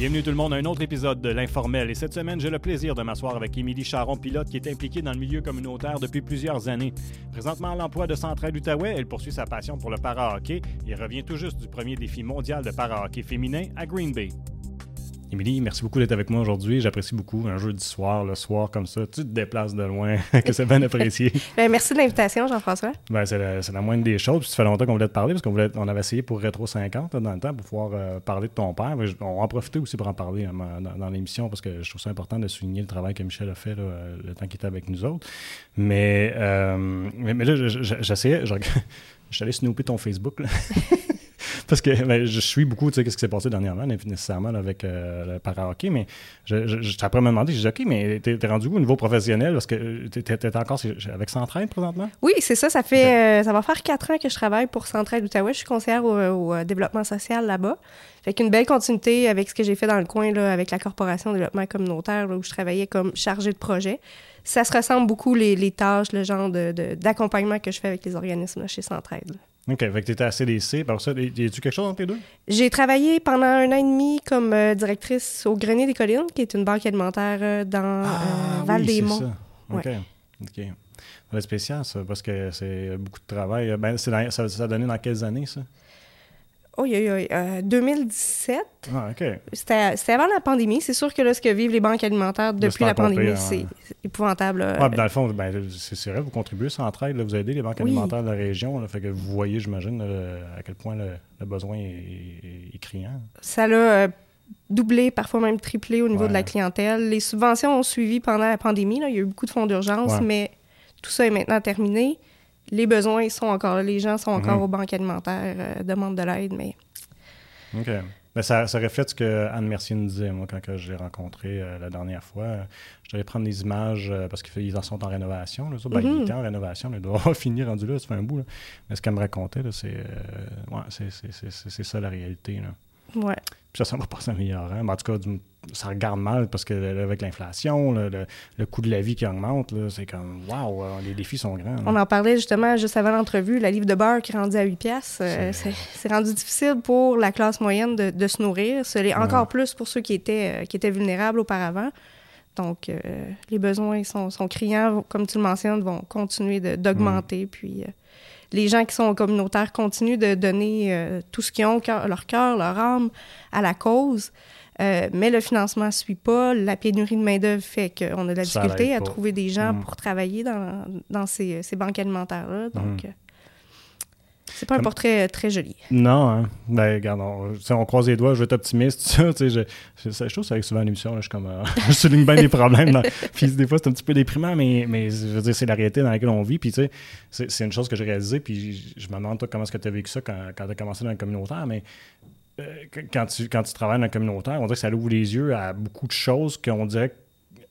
Bienvenue tout le monde à un autre épisode de l'Informel. Et cette semaine, j'ai le plaisir de m'asseoir avec Émilie Charon, pilote qui est impliquée dans le milieu communautaire depuis plusieurs années. Présentement à l'emploi de Centraide Outaouais, elle poursuit sa passion pour le para-hockey et revient tout juste du premier défi mondial de para-hockey féminin à Green Bay. Émilie, merci beaucoup d'être avec moi aujourd'hui. J'apprécie beaucoup un jeu du soir, le soir comme ça. Tu te déplaces de loin, que c'est bien apprécié. Ben, merci de l'invitation, Jean-François. Ben, c'est, la, moindre des choses. Puis ça fait longtemps qu'on voulait te parler parce qu'on voulait, on avait essayé pour Rétro 50 là, dans le temps pour pouvoir euh, parler de ton père. On en profiter aussi pour en parler hein, dans, dans l'émission parce que je trouve ça important de souligner le travail que Michel a fait là, euh, le temps qu'il était avec nous autres. Mais, euh, mais, mais là, je- je- j'essayais, je, reg- je suis allé snooper ton Facebook. là. Parce que ben, je suis beaucoup, tu sais, qu'est-ce qui s'est passé dernièrement, nécessairement là, avec euh, le para-hockey, mais je, je, je- après me demander, j'ai dit, OK, mais t'es, rendu où au niveau professionnel? Parce que t'es, t'es- encore avec Centraide présentement? Oui, c'est ça. Ça fait, euh, ça va faire quatre ans que je travaille pour Centraide Outaouais. Je suis conseillère au, au, euh, développement social là-bas. Fait qu'une belle continuité avec ce que j'ai fait dans le coin, là, avec la Corporation de développement communautaire, là, où je travaillais comme chargée de projet. Ça se ressemble beaucoup, les, les tâches, le genre de- de- d'accompagnement que je fais avec les organismes là, chez Centraide. OK, fait que t'étais à CDC. Par ça, y a-tu quelque chose entre les deux? J'ai travaillé pendant un an et demi comme euh, directrice au Grenier des Collines, qui est une banque alimentaire euh, dans euh, Ah, oui, Val-des-Monts. c'est ça. OK. OK. Ça va être spécial, ça, parce que c'est beaucoup de travail. Ben, c'est ça a donné dans quelles années, ça? Oh, oui, oui, euh, 2017. Ah, OK. C'était c'était avant la pandémie. C'est sûr que là, ce que vivent les banques alimentaires depuis la pandémie, pomper, c'est c'est épouvantable. là. Ouais, puis dans le fond, ben, c'est c'est vrai, vous contribuez sans entraide, là, vous aidez les banques Oui. alimentaires de la région. Là, fait que vous voyez, j'imagine, là, à quel point le, le besoin est, est- est criant. Ça l'a euh, doublé, parfois même triplé au niveau Ouais. de la clientèle. Les subventions ont suivi pendant la pandémie. là. Il y a eu beaucoup de fonds d'urgence, Ouais. mais tout ça est maintenant terminé. Les besoins sont encore là. Les gens sont encore Mhm. aux banques alimentaires, euh, demandent de l'aide, mais OK. Ben, ça, ça reflète ce que Anne Mercier nous disait, moi, quand que je l'ai rencontré euh, la dernière fois. Je devais prendre des images euh, parce qu'ils en sont en rénovation. Là, ça. Ben, Mhm. Il était en rénovation, mais il doit avoir fini rendu là, ça fait un bout. là. Mais ce qu'elle me racontait, là, c'est, ouais, ça la réalité. Là. ouais. Puis ça, ça va pas s'améliorer. Mais en tout cas, du- ça regarde mal parce que là, avec l'inflation, le, le coût de la vie qui augmente, c'est comme, waouh, les défis sont grands. là. On en parlait justement juste avant l'entrevue, la livre de beurre qui est rendue à 8 piastres. euh, C'est- rendu difficile pour la classe moyenne de, de se nourrir. Ce l'est encore plus pour ceux qui étaient, euh, qui étaient vulnérables auparavant. Donc, euh, les besoins sont, sont criants, comme tu le mentionnes, vont continuer d'augmenter. Puis, euh, les gens qui sont communautaires continuent de donner euh, tout ce qu'ils ont, leur cœur, leur âme, à la cause. Euh, mais le financement ne suit pas. La pénurie de main-d'œuvre fait qu'on a de la Ça difficulté à trouver des gens Mhm. pour travailler dans, dans ces, ces banques alimentaires-là. Donc, Mhm. euh, c'est pas un portrait euh, très joli. Non, hein. Ben, regarde, on, croise les doigts, je vais être optimiste, ça, tu sais, je, je, je trouve que ça arrive souvent à l'émission, je suis comme, euh, je souligne bien les problèmes, puis des fois, c'est un petit peu déprimant, mais, mais je veux dire, c'est la réalité dans laquelle on vit, puis tu sais, c'est, c'est une chose que j'ai réalisée, puis je, me demande, toi, comment est-ce que tu as vécu ça quand, quand tu as commencé dans le communautaire, mais quand, tu, quand tu travailles dans le communautaire, on dirait que ça ouvre les yeux à beaucoup de choses qu'on dirait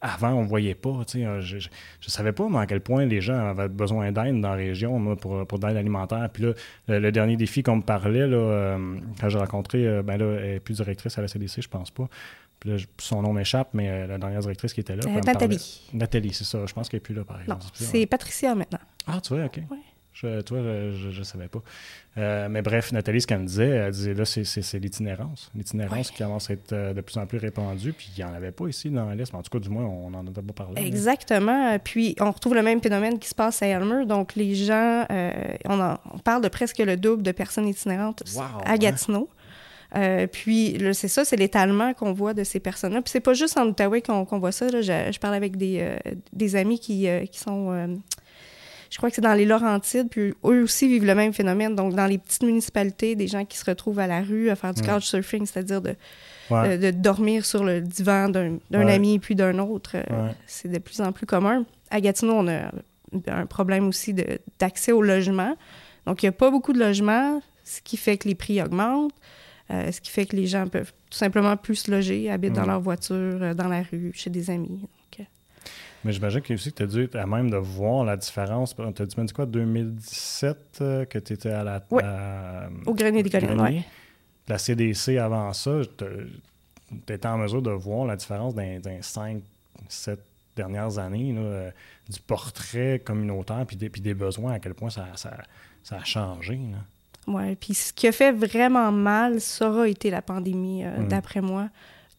avant, on voyait pas. tu sais, euh, Je, je savais pas, moi, à quel point les gens avaient besoin d'aide dans la région, moi, pour, pour de l'aide alimentaire. Puis là, le, le dernier défi qu'on me parlait, là, euh, quand j'ai rencontré, euh, ben là, elle n'est plus directrice à la CDC, je pense pas. Puis là, son nom m'échappe, mais euh, la dernière directrice qui était là. Euh, Nathalie. Nathalie, c'est ça. Je pense qu'elle n'est plus là, par exemple. c'est. Patricia maintenant. Ah, tu vois, OK. Ouais. Je, toi, je ne savais pas. Euh, mais bref, Nathalie, ce qu'elle me disait, elle disait là, c'est- l'itinérance. L'itinérance Ouais. qui commence à être euh, de plus en plus répandue, puis il n'y en avait pas ici dans l'Est. Mais en tout cas, du moins, on n'en a pas parlé. là. Exactement. Puis, on retrouve le même phénomène qui se passe à Elmer. Donc, les gens, euh, on, en- on parle de presque le double de personnes itinérantes Wow, à Gatineau. Euh, puis, c'est ça, c'est l'étalement qu'on voit de ces personnes-là. Puis, c'est pas juste en Outaouais qu'on voit ça. là. Je, je parle avec des, euh, des amis qui, euh, qui sont... je crois que c'est dans les Laurentides, puis eux aussi vivent le même phénomène. Donc, dans les petites municipalités, des gens qui se retrouvent à la rue à faire du Mm. couchsurfing, c'est-à-dire de, Ouais. euh, de dormir sur le divan d'un Ouais. ami puis d'un autre. euh, Ouais. C'est de plus en plus commun. À Gatineau, on a un problème aussi d'accès au logement. Donc, il n'y a pas beaucoup de logements, ce qui fait que les prix augmentent, euh, ce qui fait que les gens peuvent tout simplement plus se loger, habitent dans Mm. leur voiture, dans la rue, chez des amis. Mais j'imagine que aussi tu as dû être à même de voir la différence. Tu as dit, quoi, 2017, euh, que tu étais à la. Ouais. à- Au Grenier des Collines, ouais. La CDC avant ça, tu étais en mesure de voir la différence dans, dans 5, 7 dernières années, là, euh, du portrait communautaire puis des, puis des besoins, à quel point ça, ça, ça a changé. Ouais, puis ce qui a fait vraiment mal, ça aura été la pandémie, euh, Mm. d'après moi.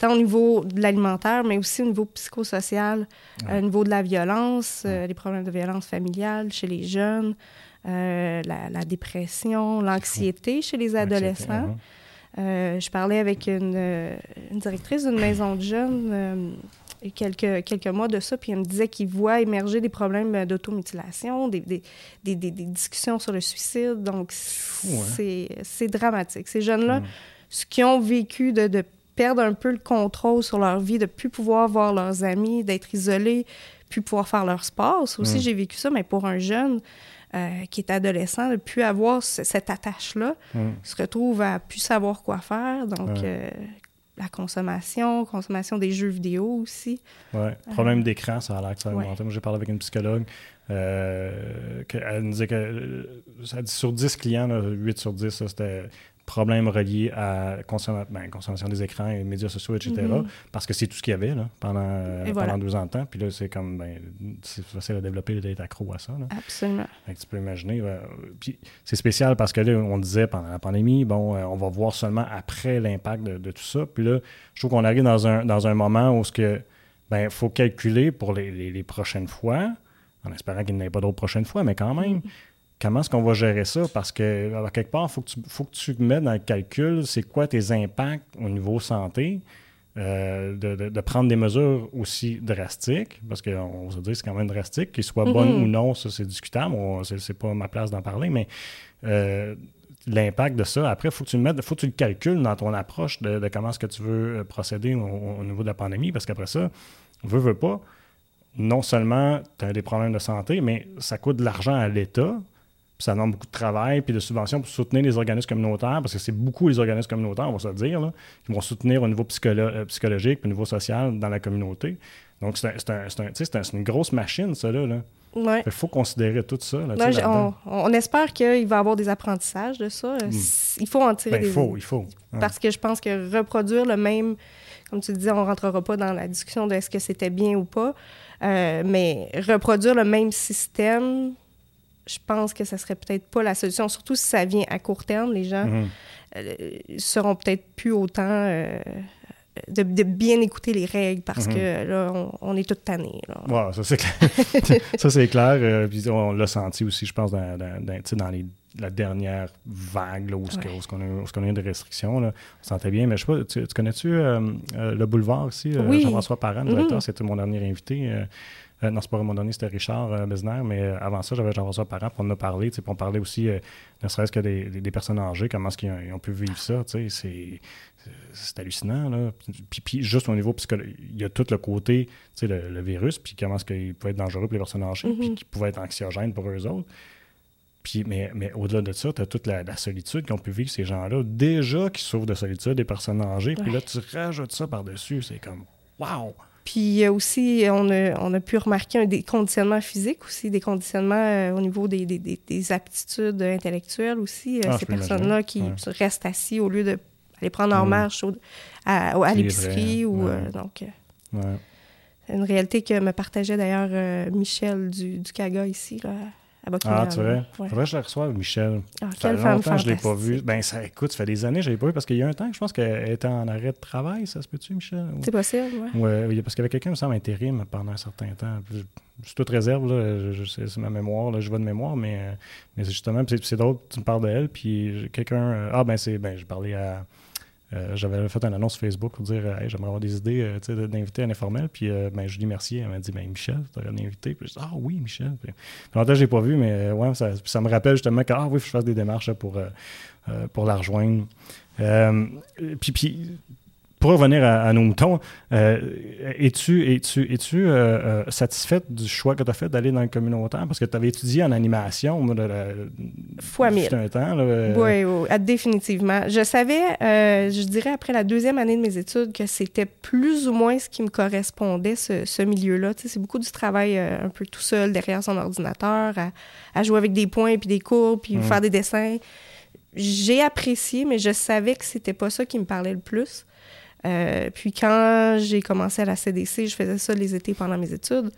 Tant au niveau de l'alimentaire, mais aussi au niveau psychosocial, au niveau de la violence, les problèmes de violence familiale chez les jeunes, la, dépression, l'anxiété chez les adolescents. Uh-huh. je parlais avec une, une directrice d'une maison de jeunes quelques, quelques mois de ça, puis elle me disait qu'il voit émerger des problèmes d'automutilation, des, des, des, des, discussions sur le suicide. Donc, c'est dramatique. Ces jeunes-là, mm. ce qu'ils ont vécu de, de, perdre un peu le contrôle sur leur vie, de plus pouvoir voir leurs amis, d'être isolés, plus pouvoir faire leur sport. aussi, mm. j'ai vécu ça, mais pour un jeune... Euh, qui est adolescent, de plus avoir cette attache-là, mm. se retrouve à plus savoir quoi faire. Donc, euh, la consommation, consommation des jeux vidéo aussi. Oui, problème euh, d'écran, ça a l'air que ça a augmenté. Moi, j'ai parlé avec une psychologue. Euh, elle nous disait que ça dit sur 10 clients, 8 sur 10, c'était problèmes reliés à ben, consommation des écrans et médias sociaux, etc. Mm-hmm. Parce que c'est tout ce qu'il y avait là, pendant, pendant deux ans de temps. Puis là, c'est comme, ben, c'est facile à développer d'être accro à ça. Absolument. tu peux imaginer. puis c'est spécial parce que là, on disait pendant la pandémie, bon, euh, on va voir seulement après l'impact de, tout ça. Puis là, je trouve qu'on arrive dans un, dans un moment où il ben, faut calculer pour les, les, prochaines fois, en espérant qu'il n'y ait pas d'autres prochaines fois, mais quand même. Comment est-ce qu'on va gérer ça? Parce que, à quelque part, il faut, que tu, faut que tu mettes dans le calcul, c'est quoi tes impacts au niveau santé, euh, de, prendre des mesures aussi drastiques, parce qu'on va se dire c'est quand même drastique, qu'ils soient bonnes mm-hmm. ou non, ça c'est discutable, c'est pas ma place d'en parler, mais euh, l'impact de ça, après, il faut que tu le mettes, faut que tu le calcules dans ton approche de, comment est-ce que tu veux euh, procéder au, niveau de la pandémie, parce qu'après ça, veut, veut pas, non seulement tu as des problèmes de santé, mais ça coûte de l'argent à l'État, ça demande beaucoup de travail puis de subventions pour soutenir les organismes communautaires, parce que c'est beaucoup les organismes communautaires, on va se le dire, qui vont soutenir au niveau euh, psychologique, au niveau social dans la communauté. Donc, c'est une grosse machine, ça, là. Il faut considérer tout ça. on, espère qu'il va y avoir des apprentissages de ça. Hmm. Il faut en tirer ben, Il faut, il faut. Parce que je pense que reproduire le même... Comme tu disais, on ne rentrera pas dans la discussion de est-ce que c'était bien ou pas, euh, mais reproduire le même système je pense que ça serait peut-être pas la solution, surtout si ça vient à court terme. Les gens mhm. euh, seront peut-être plus autant euh, de, bien écouter les règles parce mhm. que là, on, est tout tanné. Ouais, ça c'est clair. ça c'est clair. Euh, on l'a senti aussi, je pense, dans, dans, les, la dernière vague là, où, ce qu'on a, a, eu des restrictions. Là. On sentait bien. Mais je sais pas, tu, connais-tu le boulevard ici? Oui. Jean-François Parent, le mhm. c'était mon dernier invité. Euh, non, c'est pas à un moment donné, c'était Richard euh, Besner, mais euh, avant ça, j'avais Jean-François Parent, pour en a parlé, puis on parlait aussi, ne serait-ce que des, personnes âgées, comment est-ce qu'ils ont, pu vivre ça, c'est hallucinant. Là. Puis, juste au niveau psychologique, il y a tout le côté, le, le virus, puis comment est-ce qu'il peut être dangereux pour les personnes âgées, puis mm-hmm. qui pouvait être anxiogène pour eux autres. Puis, mais, mais au-delà de ça, tu as toute la, solitude qu'ont pu vivre ces gens-là, déjà qui souffrent de solitude, des personnes âgées, puis là, tu rajoutes ça par-dessus, c'est comme « wow ». Puis aussi, on a, on a pu remarquer un des conditionnements physiques aussi, des conditionnements euh, au niveau des, des, des, aptitudes intellectuelles aussi. Euh, ah, ces personnes-là qui restent assis au lieu d'aller prendre en marche à, à l'épicerie. ou euh, donc, une réalité que me partageait d'ailleurs Michel du, du CAGA ici. Là, ah, tu vois. Ouais. Faudrait que je la reçoive, Michel. Ah, ça fait longtemps que je ne l'ai pas vu. Ben, ça, écoute, ça fait des années que je ne l'ai pas vu parce qu'il y a un temps que je pense qu'elle était en arrêt de travail, ça se peut-tu, Michel? C'est possible, oui. Ouais, parce qu'il y avait quelqu'un, qui me semble, intérim pendant un certain temps. Je, suis toute réserve, là. c'est ma mémoire, là, je vois de mémoire, mais, mais justement, c'est drôle, tu me parles d'elle, puis quelqu'un. Euh, ah, ben, c'est. Ben, j'ai parlé à. Euh, j'avais fait une annonce Facebook pour dire hey, j'aimerais avoir des idées euh, d'inviter un informel. Puis euh, ben, Julie Mercier, elle m'a dit ben, Michel, tu aurais invité. Puis je dis Ah oui, Michel. Longtemps, je l'ai pas vu, mais ouais, ça, ça, me rappelle justement que ah oui, faut que je fasse des démarches pour, pour la rejoindre. puis, puis pour revenir à, nos moutons, euh, es-tu es -tu, es -tu, euh, euh, satisfaite du choix que tu as fait d'aller dans le communautaire? Parce que tu avais étudié en animation. Moi, Fois mille. Un temps, oui, oui, définitivement. Je savais, je dirais après la deuxième année de mes études, que c'était plus ou moins ce qui me correspondait, ce, ce milieu-là. Tu sais, c'est beaucoup du travail un peu tout seul derrière son ordinateur, à, jouer avec des points, puis des courbes, puis mmh. faire des dessins. J'ai apprécié, mais je savais que c'était pas ça qui me parlait le plus. Euh, puis quand j'ai commencé à la CDC, je faisais ça les étés pendant mes études.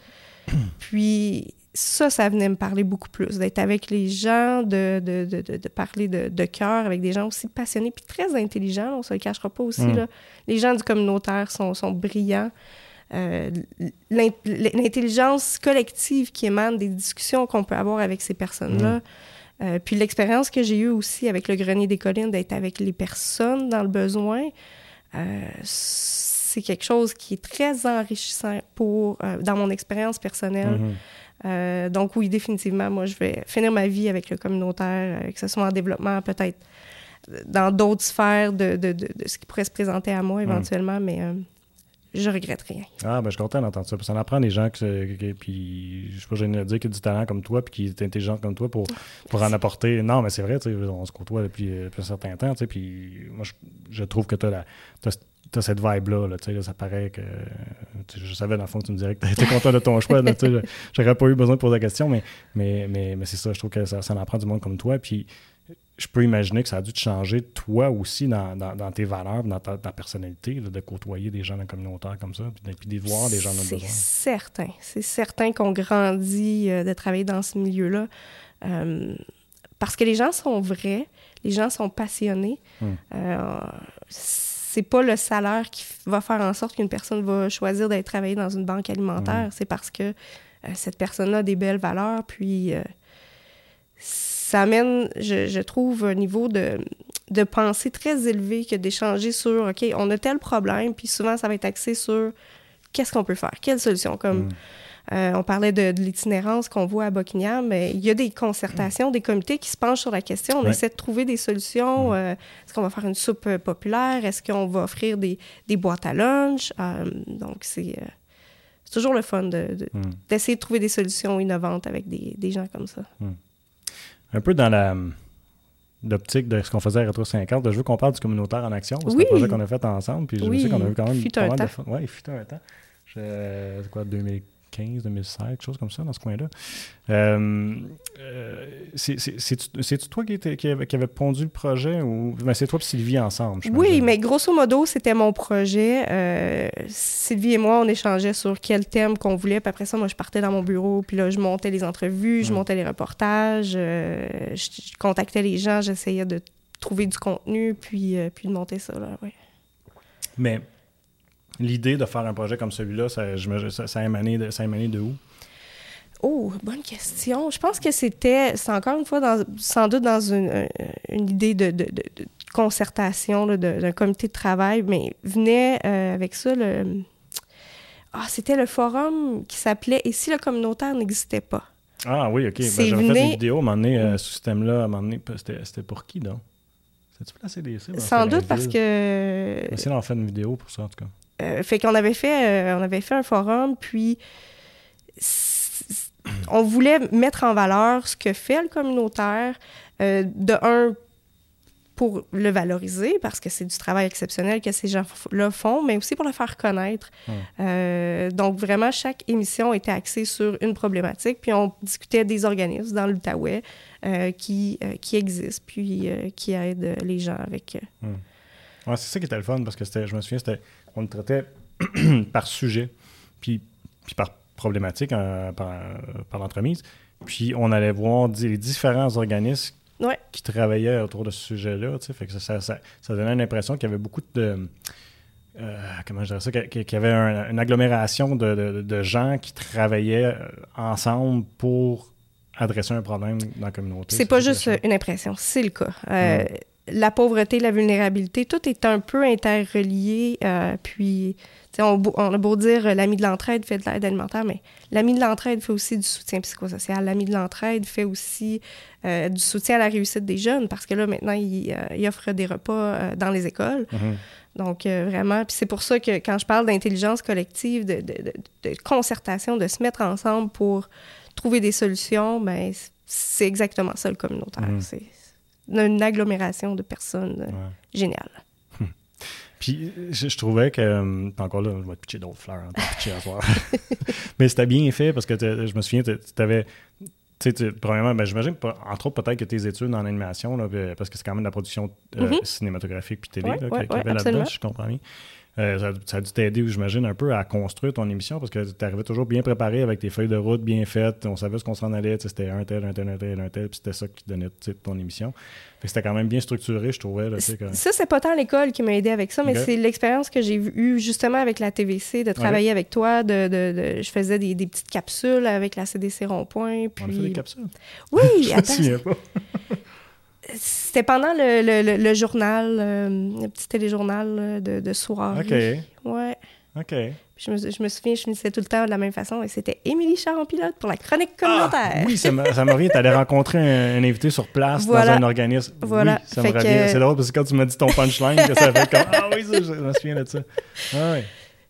Puis ça, ça venait me parler beaucoup plus, d'être avec les gens, de, de, de, de parler de, cœur avec des gens aussi passionnés puis très intelligents, on ne se le cachera pas aussi. Mm. Là. Les gens du communautaire sont, sont brillants. Euh, l'in- L'intelligence collective qui émane des discussions qu'on peut avoir avec ces personnes-là. Euh, puis l'expérience que j'ai eue aussi avec le Grenier des Collines, d'être avec les personnes dans le besoin, c'est quelque chose qui est très enrichissant pour, euh, dans mon expérience personnelle. Mhm. Euh, donc oui, définitivement, moi, je vais finir ma vie avec le communautaire, euh, que ce soit en développement, peut-être euh, dans d'autres sphères de, de, de, de ce qui pourrait se présenter à moi éventuellement, mais euh, je regrette rien. Ah, ben, je suis content d'entendre ça. Parce que ça en apprend des gens qui- puis je suis pas gêné de dire, qui a du talent comme toi, puis qui est intelligent comme toi pour, pour en apporter. Non, mais c'est vrai, on se côtoie depuis, euh, depuis un certain temps, puis moi, je, je trouve que tu as, cette vibe-là, là, là, ça paraît que. Je savais, dans le fond, que tu me dirais que tu étais content de ton choix, j'aurais pas eu besoin de poser la question, mais, mais, mais, mais c'est ça, je trouve que ça, ça en apprend du monde comme toi, puis je peux imaginer que ça a dû te changer, toi aussi, dans, dans, dans tes valeurs, dans ta, ta personnalité, là, de côtoyer des gens dans communautaire comme ça, puis puis de voir des gens dans le C'est besoin. certain. C'est certain qu'on grandit euh, de travailler dans ce milieu-là. Euh, parce que les gens sont vrais, les gens sont passionnés. Hmm. Euh, c'est pas le salaire qui va faire en sorte qu'une personne va choisir d'être travailler dans une banque alimentaire. C'est parce que euh, cette personne-là a des belles valeurs, puis euh, ça amène, je, je trouve, un niveau de, de pensée très élevé que d'échanger sur, OK, on a tel problème, puis souvent, ça va être axé sur qu'est-ce qu'on peut faire, quelle solution. Comme Mm. euh, on parlait de, de l'itinérance qu'on voit à Buckingham, mais il y a des concertations, des comités qui se penchent sur la question. On Ouais. essaie de trouver des solutions. Mm. Euh, Est-ce qu'on va faire une soupe euh, populaire? Est-ce qu'on va offrir des, des boîtes à lunch? Euh, donc, c'est c'est toujours le fun de- de- Mm. d'essayer de, trouver des solutions innovantes avec des, des gens comme ça. Un peu dans la l'optique de ce qu'on faisait à Retro 50, je veux qu'on parle du communautaire en action, parce que c'est un projet qu'on a fait ensemble, puis je Oui, sais qu'on a eu quand même fut un de temps. fun. Ouais, il fut un temps. Je- C'est quoi, 2015, 2016, quelque chose comme ça, dans ce coin-là. Euh, euh, c'est- c'est- C'est-tu toi qui, qui, qui avait pondu le projet, ou ben, c'est toi et Sylvie ensemble, Oui, mais grosso modo, c'était mon projet. Euh, Sylvie et moi, on échangeait sur quel thème qu'on voulait. Puis après ça, moi, je partais dans mon bureau. Puis là, je montais les entrevues, je montais les reportages, euh, je, je contactais les gens, j'essayais de trouver du contenu, puis, euh, puis de monter ça. Là, ouais. Mais l'idée de faire un projet comme celui-là, ça, ça, ça a émané de, ça où? Oh, bonne question. Je pense que c'était, c'est encore une fois, dans, sans doute dans une, une idée de, de- de- concertation d'un comité de travail, mais venait euh, avec ça le. Ah, c'était le forum qui s'appelait Et si le communautaire n'existait pas? Ah oui, ok. Ben, J'avais fait venu- une vidéo à un moment donné, euh, ce thème-là, à un moment donné. C'était pour qui, donc? C'est-tu placé des? Sans doute parce que. Essayer d'en faire une vidéo pour ça, en tout cas. Euh, fait qu'on avait fait, euh, on avait fait un forum, puis on voulait mettre en valeur ce que fait le communautaire, euh, de un, pour le valoriser, parce que c'est du travail exceptionnel que ces gens-là font, mais aussi pour le faire connaître. Euh, donc, vraiment, chaque émission était axée sur une problématique, puis on discutait des organismes dans l'Outaouais euh, qui, euh, qui existent, puis qui aident les gens avec... Ouais, c'est ça qui était le fun, parce que je me souviens, c'était, on le traitait par sujet, puis, puis par problématique, euh, par, par l'entremise. Puis on allait voir les différents organismes Ouais. qui travaillaient autour de ce sujet-là. Fait que ça, ça, ça, ça donnait l'impression qu'il y avait beaucoup de. euh, comment je dirais ça? Qu'il y avait un- une agglomération de, de- de gens qui travaillaient euh, ensemble pour adresser un problème dans la communauté. C'est pas juste une impression, c'est le cas. Euh, La pauvreté, la vulnérabilité, tout est un peu interrelié. euh, puis, on, a beau dire euh, l'ami de l'entraide fait de l'aide alimentaire, mais l'ami de l'entraide fait aussi du soutien psychosocial. L'ami de l'entraide fait aussi euh, du soutien à la réussite des jeunes parce que là, maintenant, il, euh, il offre des repas dans les écoles. Mhm. Donc, vraiment, puis c'est pour ça que quand je parle d'intelligence collective, de, de- de- de concertation, de se mettre ensemble pour trouver des solutions, ben, c'est exactement ça le communautaire. Mhm. C'est une agglomération de personnes euh, Ouais. géniales. Puis je, je trouvais que. euh, encore là, je vais te pitcher d'autres fleurs, hein, te pitcher à soir. Mais c'était bien fait parce que je me souviens, tu avais. Tu sais, premièrement, ben, j'imagine, entre autres, peut-être que tes études en animation, là, puis- parce que c'est quand même de la production euh, Mhm. cinématographique puis télé Ouais, ouais, qu'il y ouais, avait là-dedans, absolument. si je comprends bien. Euh, ça, ça a dû t'aider, j'imagine, un peu à construire ton émission parce que tu arrivais toujours bien préparé avec tes feuilles de route bien faites. On savait ce qu'on s'en allait. C'était un tel, un tel, un tel, un tel. Puis c'était ça qui donnait ton émission. C'était quand même bien structuré, je trouvais. Là, quand- Ça, c'est pas tant l'école qui m'a aidé avec ça, mais c'est l'expérience que j'ai eue justement avec la TVC, de travailler avec toi. De, de- de- je faisais des, des petites capsules avec la CDC Rond-Point. On a fait des Puis... capsules? Oui, je me attends, souviens pas. C'était pendant le, le- le- le journal, euh, le petit téléjournal euh, de, de soirée. OK. Ouais. OK. Je, me, je me souviens, je finissais tout le temps de la même façon et c'était Émilie Charon-Pilote pour la chronique communautaire. Ah, oui, ça me, ça me revient. Tu allais rencontrer un, un invité sur place Voilà. dans un organisme. Voilà. Oui, ça me Fait revient. que- C'est drôle parce que quand tu m'as dit ton punchline, que ça fait comme Ah oui, ça, je me souviens de ça. Ah, oui.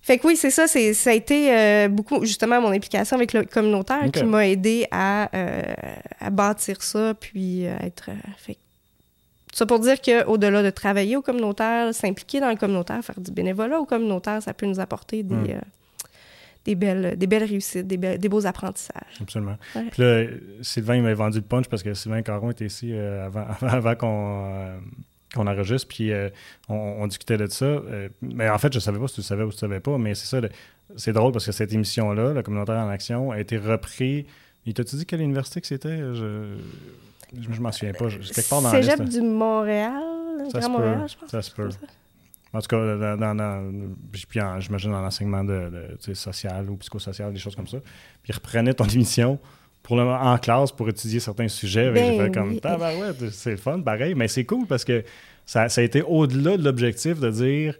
Fait que oui, c'est ça. C'est, ça a été euh, beaucoup, justement, mon implication avec le communautaire qui m'a aidé à, euh, à bâtir ça, puis euh, être. fait ça pour dire qu'au-delà de travailler au communautaire, s'impliquer dans le communautaire, faire du bénévolat au communautaire, ça peut nous apporter des, Mm. euh, des, belles, des belles réussites, des, des beaux apprentissages. Absolument. Ouais. Puis là, Sylvain, il m'a vendu le punch parce que Sylvain Caron était ici avant, avant, avant qu'on qu'on enregistre, puis euh, on, on discutait de ça. Euh, mais en fait, je savais pas si tu le savais ou si tu savais pas, mais c'est ça. C'est drôle parce que cette émission-là, le communautaire en action, a été repris. Il t'a-tu dit quelle université que c'était? Je, je, je m'en souviens pas. Je- quelque part dans la Cégep liste. du Montréal, Ça Grand Montréal, peut. je pense. Ça se peut. En tout cas, dans, dans, dans- puis j'imagine dans l'enseignement de, social ou psychosocial, des choses comme ça. Puis ils reprenaient ton émission pour le, en classe pour étudier certains sujets. Ben fait comme, oui. tabarouette, c'est le fun, pareil. Mais c'est cool parce que ça, ça a été au-delà de l'objectif de dire,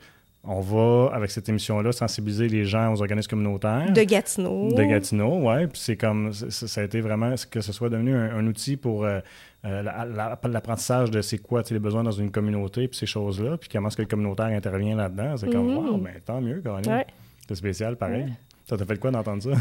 on va, avec cette émission-là, sensibiliser les gens aux organismes communautaires. De Gatineau. De Gatineau, ouais. Puis c'est comme, ça a été vraiment que ce soit devenu un, un outil pour euh, euh, la- la- l'apprentissage de c'est quoi les besoins dans une communauté, puis ces choses-là, puis comment est-ce que le communautaire intervient là-dedans. C'est comme, Mhm. wow, ben tant mieux, Caroline. Ouais. C'est spécial, pareil. Ça t'a fait quoi d'entendre ça?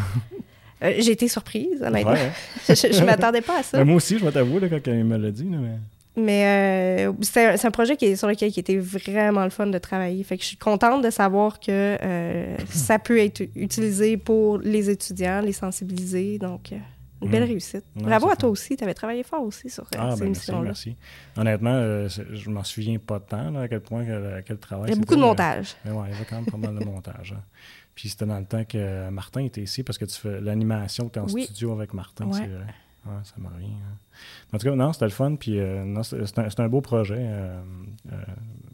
Euh, j'ai été surprise, honnêtement. Ouais, hein. je je m'attendais pas à ça. Mais moi aussi, je vais t'avouer, quand il me l'a dit. mais... Mais euh, c'est un, projet qui est, sur lequel qui était vraiment le fun de travailler. Fait que je suis contente de savoir que euh, ça peut être utilisé pour les étudiants, les sensibiliser. Donc, une belle Mhm. réussite. Bravo à toi aussi. Tu avais travaillé fort aussi sur Ah, ces ben merci, émissions-là. merci. Honnêtement, euh, je m'en souviens pas tant, là, à quel point, à quel travail. Il y a beaucoup de montage. Mais ouais, il y avait quand même pas mal de montage. hein. Puis c'était dans le temps que Martin était ici parce que tu fais l'animation, tu es en Oui. studio avec Martin, Ouais. c'est vrai. Ouais, ça m'a rien. En tout cas, non, c'était le fun. Puis euh, non, c'est un, un beau projet. euh, euh,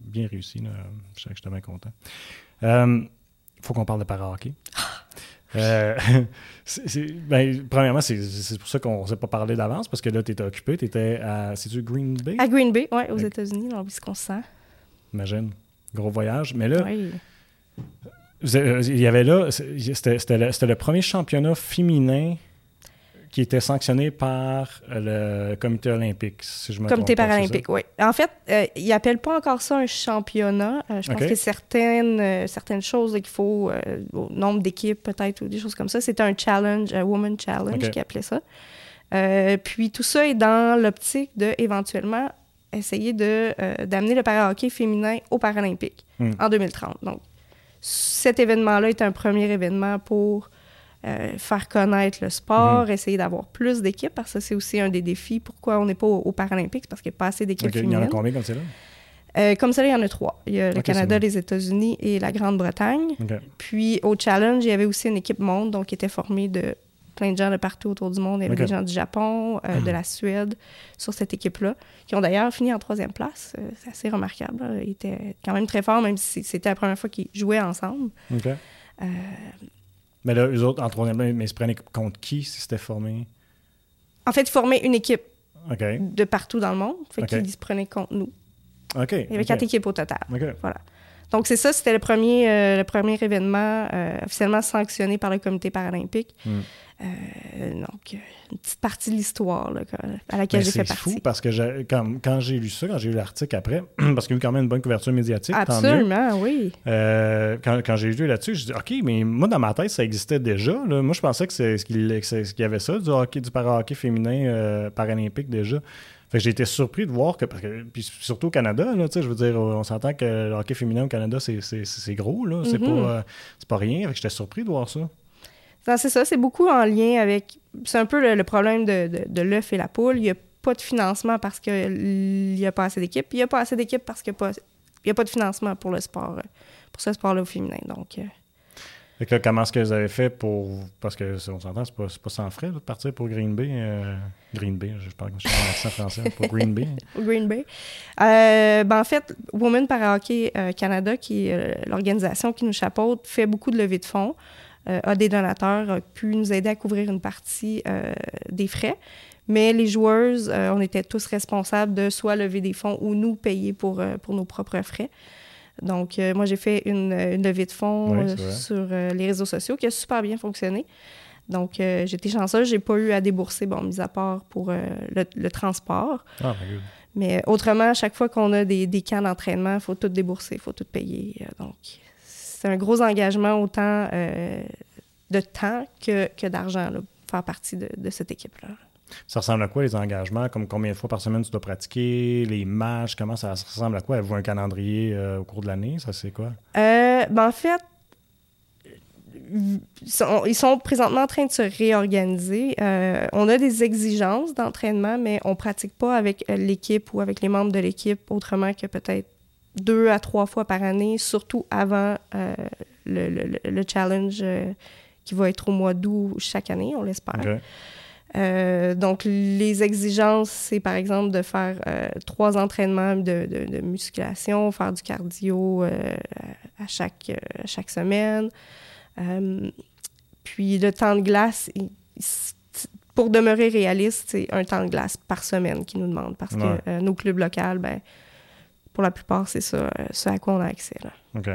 bien réussi. Là. Je sais que j'étais bien content. Il faut qu'on parle de para-hockey. C'est- ben, premièrement, c'est pour ça qu'on ne s'est pas parlé d'avance parce que là, tu étais occupé. Tu étais à. C'est-tu Green Bay? À Green Bay, ouais, aux. États-Unis, dans le Wisconsin. Imagine. Gros voyage. Mais là, Oui. Avez- Il y avait là, c'était le, le premier championnat féminin qui était sanctionné par le comité olympique, si je me Comité trompe paralympique, oui. En fait, euh, ils n'appellent pas encore ça un championnat. Euh, je pense a certaines, euh, certaines choses qu'il faut, euh, au nombre d'équipes peut-être, ou des choses comme ça. C'était un challenge, un Woman Challenge, Ok. qui appelait ça. Euh, puis tout ça est dans l'optique de éventuellement essayer de, euh, d'amener le para-hockey féminin aux Paralympiques Hmm. en 2030. Donc, cet événement-là est un premier événement pour euh, faire connaître le sport, essayer d'avoir plus d'équipes, parce que c'est aussi un des défis. Pourquoi on n'est pas aux, aux Paralympiques? C'est parce qu'il n'y a pas assez d'équipes Il y en a combien comme c'est là? Euh, comme ça, il y en a trois. Il y a le Canada, les États-Unis et la Grande-Bretagne. Puis au challenge, il y avait aussi une équipe monde, donc qui était formée de plein de gens de partout autour du monde. Il y avait des gens du Japon, euh, de la Suède sur cette équipe-là, qui ont d'ailleurs fini en troisième place. Euh, c'est assez remarquable. là. Ils étaient quand même très forts, même si c'était la première fois qu'ils jouaient ensemble. Euh, Mais là, eux autres, en troisième, mais ils se prenaient contre qui si c'était formé? en fait, ils formaient une équipe de partout dans le monde. Fait qu'ils se prenaient contre nous. Il y avait quatre équipes au total. Voilà. Donc, c'est ça, c'était le premier, le premier événement officiellement sanctionné par le comité paralympique. Hmm. Euh, donc, euh, une petite partie de l'histoire à laquelle Mais j'ai fait c'est partie. fou parce que quand, quand j'ai lu ça, quand j'ai lu l'article après, parce qu'il y a eu quand même une bonne couverture médiatique, tant mieux. Absolument, oui. Euh, quand, quand j'ai lu là-dessus, je dis OK, mais moi, dans ma tête, ça existait déjà. là. Moi, je pensais que c'est ce qu'il c'est- y avait ça, du hockey, du para-hockey féminin paralympique déjà. Fait que j'ai été surpris de voir que, parce que puis surtout au Canada, là, je veux dire, on s'entend que le hockey féminin au Canada, c'est- c'est c'est gros, là. C'est Mhm. pas, euh, c'est pas rien. Fait que j'étais surpris de voir ça. C'est ça, c'est beaucoup en lien avec. C'est un peu le, le problème de, de, de l'œuf et la poule. Il n'y a pas de financement parce qu'il n'y a pas assez d'équipes. Il n'y a pas assez d'équipes parce qu'il n'y a, pas- il y a pas de financement pour le sport, euh, pour ce sport-là au féminin. Donc, fait que là, comment est-ce que vous avez fait pour. Parce que on s'entend, c'est pas, pas sans frais de partir pour Green Bay. Euh, Green Bay, je parle que je suis en accent français, pour Green Bay. Green Bay. Euh, ben, en fait, Women Para Hockey euh, Canada, qui est l'organisation qui nous chapeaute, fait beaucoup de levées de fonds, a des donateurs, a pu nous aider à couvrir une partie des frais. Mais les joueuses, on était tous responsables de soit lever des fonds ou nous payer pour, pour nos propres frais. Donc, euh, moi, j'ai fait une, levée de fonds euh, sur euh, les réseaux sociaux qui a super bien fonctionné. Donc, j'étais chanceuse, j'ai pas eu à débourser, bon, mis à part pour le, transport. Ah, Mais autrement, à chaque fois qu'on a des, des camps d'entraînement, il faut tout débourser, il faut tout payer. donc, c'est un gros engagement autant de temps que, que d'argent, faire partie de, de cette équipe-là. Ça ressemble à quoi les engagements? Comme combien de fois par semaine tu dois pratiquer? Les matchs? Comment ça, ressemble à quoi? Avez-vous un calendrier euh, au cours de l'année? Ça, c'est quoi? Euh, ben en fait, ils sont, présentement en train de se réorganiser. Euh, on a des exigences d'entraînement, mais on ne pratique pas avec l'équipe ou avec les membres de l'équipe autrement que peut-être deux à trois fois par année, surtout avant le, challenge qui va être au mois d'août chaque année, on l'espère. Euh, donc, les exigences, c'est par exemple de faire euh, trois entraînements de, musculation, faire du cardio euh, à, chaque, chaque semaine. puis le temps de glace, pour demeurer réaliste, c'est un temps de glace par semaine qu'ils nous demandent parce que nos clubs locaux, ben, pour la plupart, c'est ça, ce à quoi on a accès. Là. OK.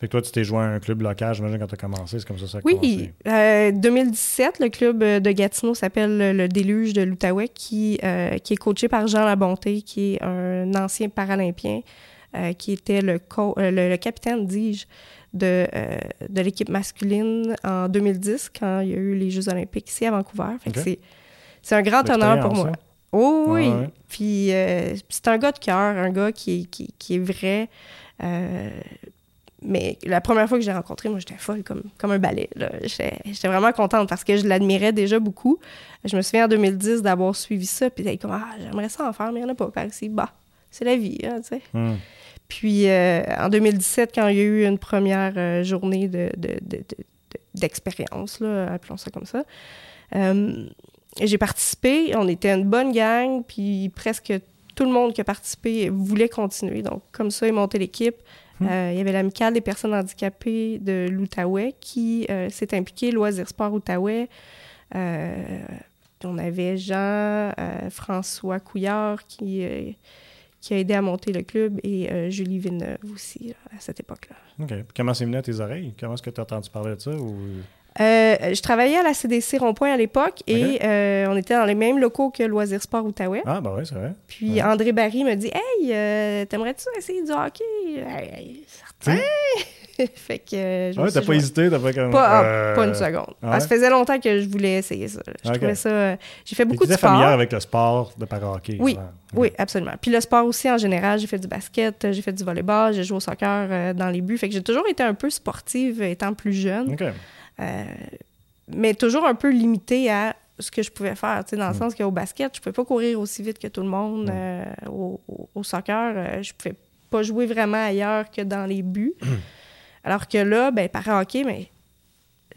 Fait que toi, tu t'es joint à un club local, j'imagine, quand tu as commencé. C'est comme ça ça a Oui. Euh, 2017, le club euh, de Gatineau s'appelle le, Déluge de l'Outaouais, qui, euh, qui est coaché par Jean Labonté, qui est un ancien paralympien, euh, qui était le, le, capitaine, dis-je, de, de l'équipe masculine en 2010, quand il y a eu les Jeux olympiques ici à Vancouver. Fait que c'est un grand honneur pour moi. Oh, oui. Puis c'est un gars de cœur, un gars qui, qui, qui est vrai. Mais la première fois que j'ai rencontré, moi, j'étais folle comme, comme un balai. J'étais vraiment contente parce que je l'admirais déjà beaucoup. Je me souviens en 2010 d'avoir suivi ça, puis d'être comme, ah, j'aimerais ça en faire, mais il n'y en a pas par ici. Bah, c'est la vie, hein, tu sais. Hmm. Puis euh, en 2017, quand il y a eu une première euh, journée d'expérience, de, de, appelons ça comme ça, euh, j'ai participé. On était une bonne gang, puis presque tout le monde qui a participé voulait continuer. Donc, comme ça, ils montaient l'équipe. Hmm. Euh, il y avait l'amicale des personnes handicapées de l'Outaouais qui euh, s'est impliquée, Loisir Sport Outaouais. Euh, on avait Jean, François Couillard qui, qui a aidé à monter le club et Julie Villeneuve aussi à cette époque-là. OK. Comment c'est venu à tes oreilles? Comment est-ce que tu as entendu parler de ça? Ou... Euh, je travaillais à la CDC Rond-Point à l'époque et euh, on était dans les mêmes locaux que Loisir Sport Outaouais. Ah, bah oui, c'est vrai. Puis André Barry me dit Hey, euh, t'aimerais-tu essayer du hockey? Hey, Certain Fait que. ouais, t'as pas hésité, t'as pas comme. Pas, pas une seconde. Ah ça faisait longtemps que je voulais essayer ça. Je trouvais ça. J'ai fait beaucoup de sport. familière avec le sport de para-hockey. Oui, oui, absolument. Puis le sport aussi en général, j'ai fait du basket, j'ai fait du volleyball, j'ai joué au soccer dans les buts. Fait que j'ai toujours été un peu sportive étant plus jeune. OK. Euh, mais toujours un peu limité à ce que je pouvais faire, dans le mm. sens qu'au basket, je pouvais pas courir aussi vite que tout le monde. Mm. Euh, au, soccer, euh, je pouvais pas jouer vraiment ailleurs que dans les buts. Alors que là, ben, par hockey, mais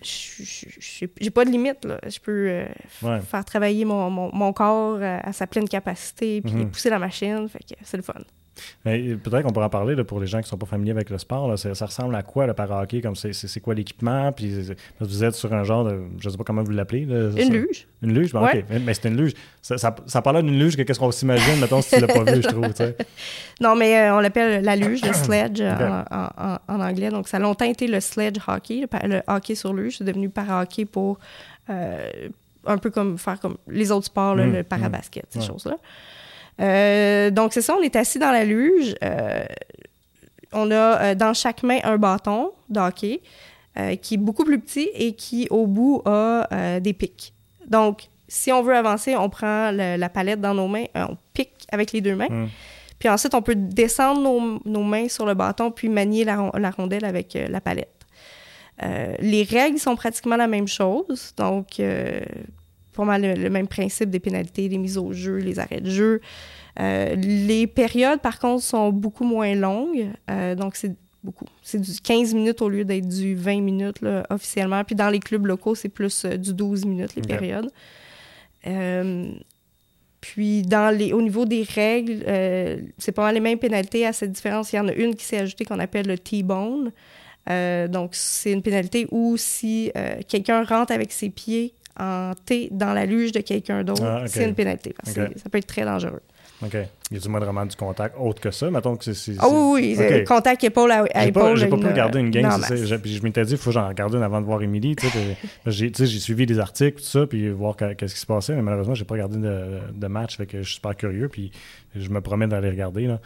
j'ai pas de limite. Là. Je peux faire travailler mon, corps à sa pleine capacité puis mm-hmm. pousser la machine. Fait que c'est le fun. Peut-être qu'on pourra en parler pour les gens qui ne sont pas familiers avec le sport. ça, ressemble à quoi le para-hockey? Comme c'est, quoi l'équipement? Puis vous êtes sur un genre de. Je ne sais pas comment vous l'appelez. une luge. Une luge? OK. Mais c'est une luge. Ça, ça, ça parle d'une luge que qu'est-ce qu'on s'imagine, mettons, si tu ne l'as pas vu, je trouve. Non, mais euh, on l'appelle la luge, le sledge en, anglais. Donc, ça a longtemps été le sledge hockey, le, hockey sur luge. C'est devenu para-hockey pour. Euh, un peu comme faire comme les autres sports, mmh, le para-basket, ces choses-là. Euh, donc, c'est ça, on est assis dans la luge. Euh, on a euh, dans chaque main un bâton d'hockey qui est beaucoup plus petit et qui, au bout, a des pics. Donc, si on veut avancer, on prend la palette dans nos mains, on pique avec les deux mains. Hmm. Puis ensuite, on peut descendre nos, mains sur le bâton puis manier la, la rondelle avec la palette. les règles sont pratiquement la même chose. Donc, pour moi, le, même principe des pénalités, des mises au jeu, les arrêts de jeu. Euh, les périodes, par contre, sont beaucoup moins longues. Euh, donc, c'est beaucoup. C'est du 15 minutes au lieu d'être du 20 minutes là, officiellement. Puis dans les clubs locaux, c'est plus euh, du 12 minutes les périodes. Puis dans les, au niveau des règles, c'est pas mal les mêmes pénalités. À cette différence, il y en a une qui s'est ajoutée qu'on appelle le T-bone. Donc, c'est une pénalité où si quelqu'un rentre avec ses pieds en T dans la luge de quelqu'un d'autre, Ah, c'est une pénalité. Parce que ça peut être très dangereux. OK. Y a-tu moins vraiment du contact autre que ça? Mettons que c'est. Ah oui, oui, OK. euh, contact épaule à, à J'ai pas, épaule. j'ai pas pu regarder une game, c'est ça. J'ai- Puis je m'étais dit, il faut que j'en regarde une avant de voir Émilie. tu sais, puis J'ai suivi des articles, tout ça, puis voir qu'est-ce qui se passait, mais malheureusement, j'ai pas regardé de, de match, fait que je suis super curieux, puis je me promets d'aller regarder. Là.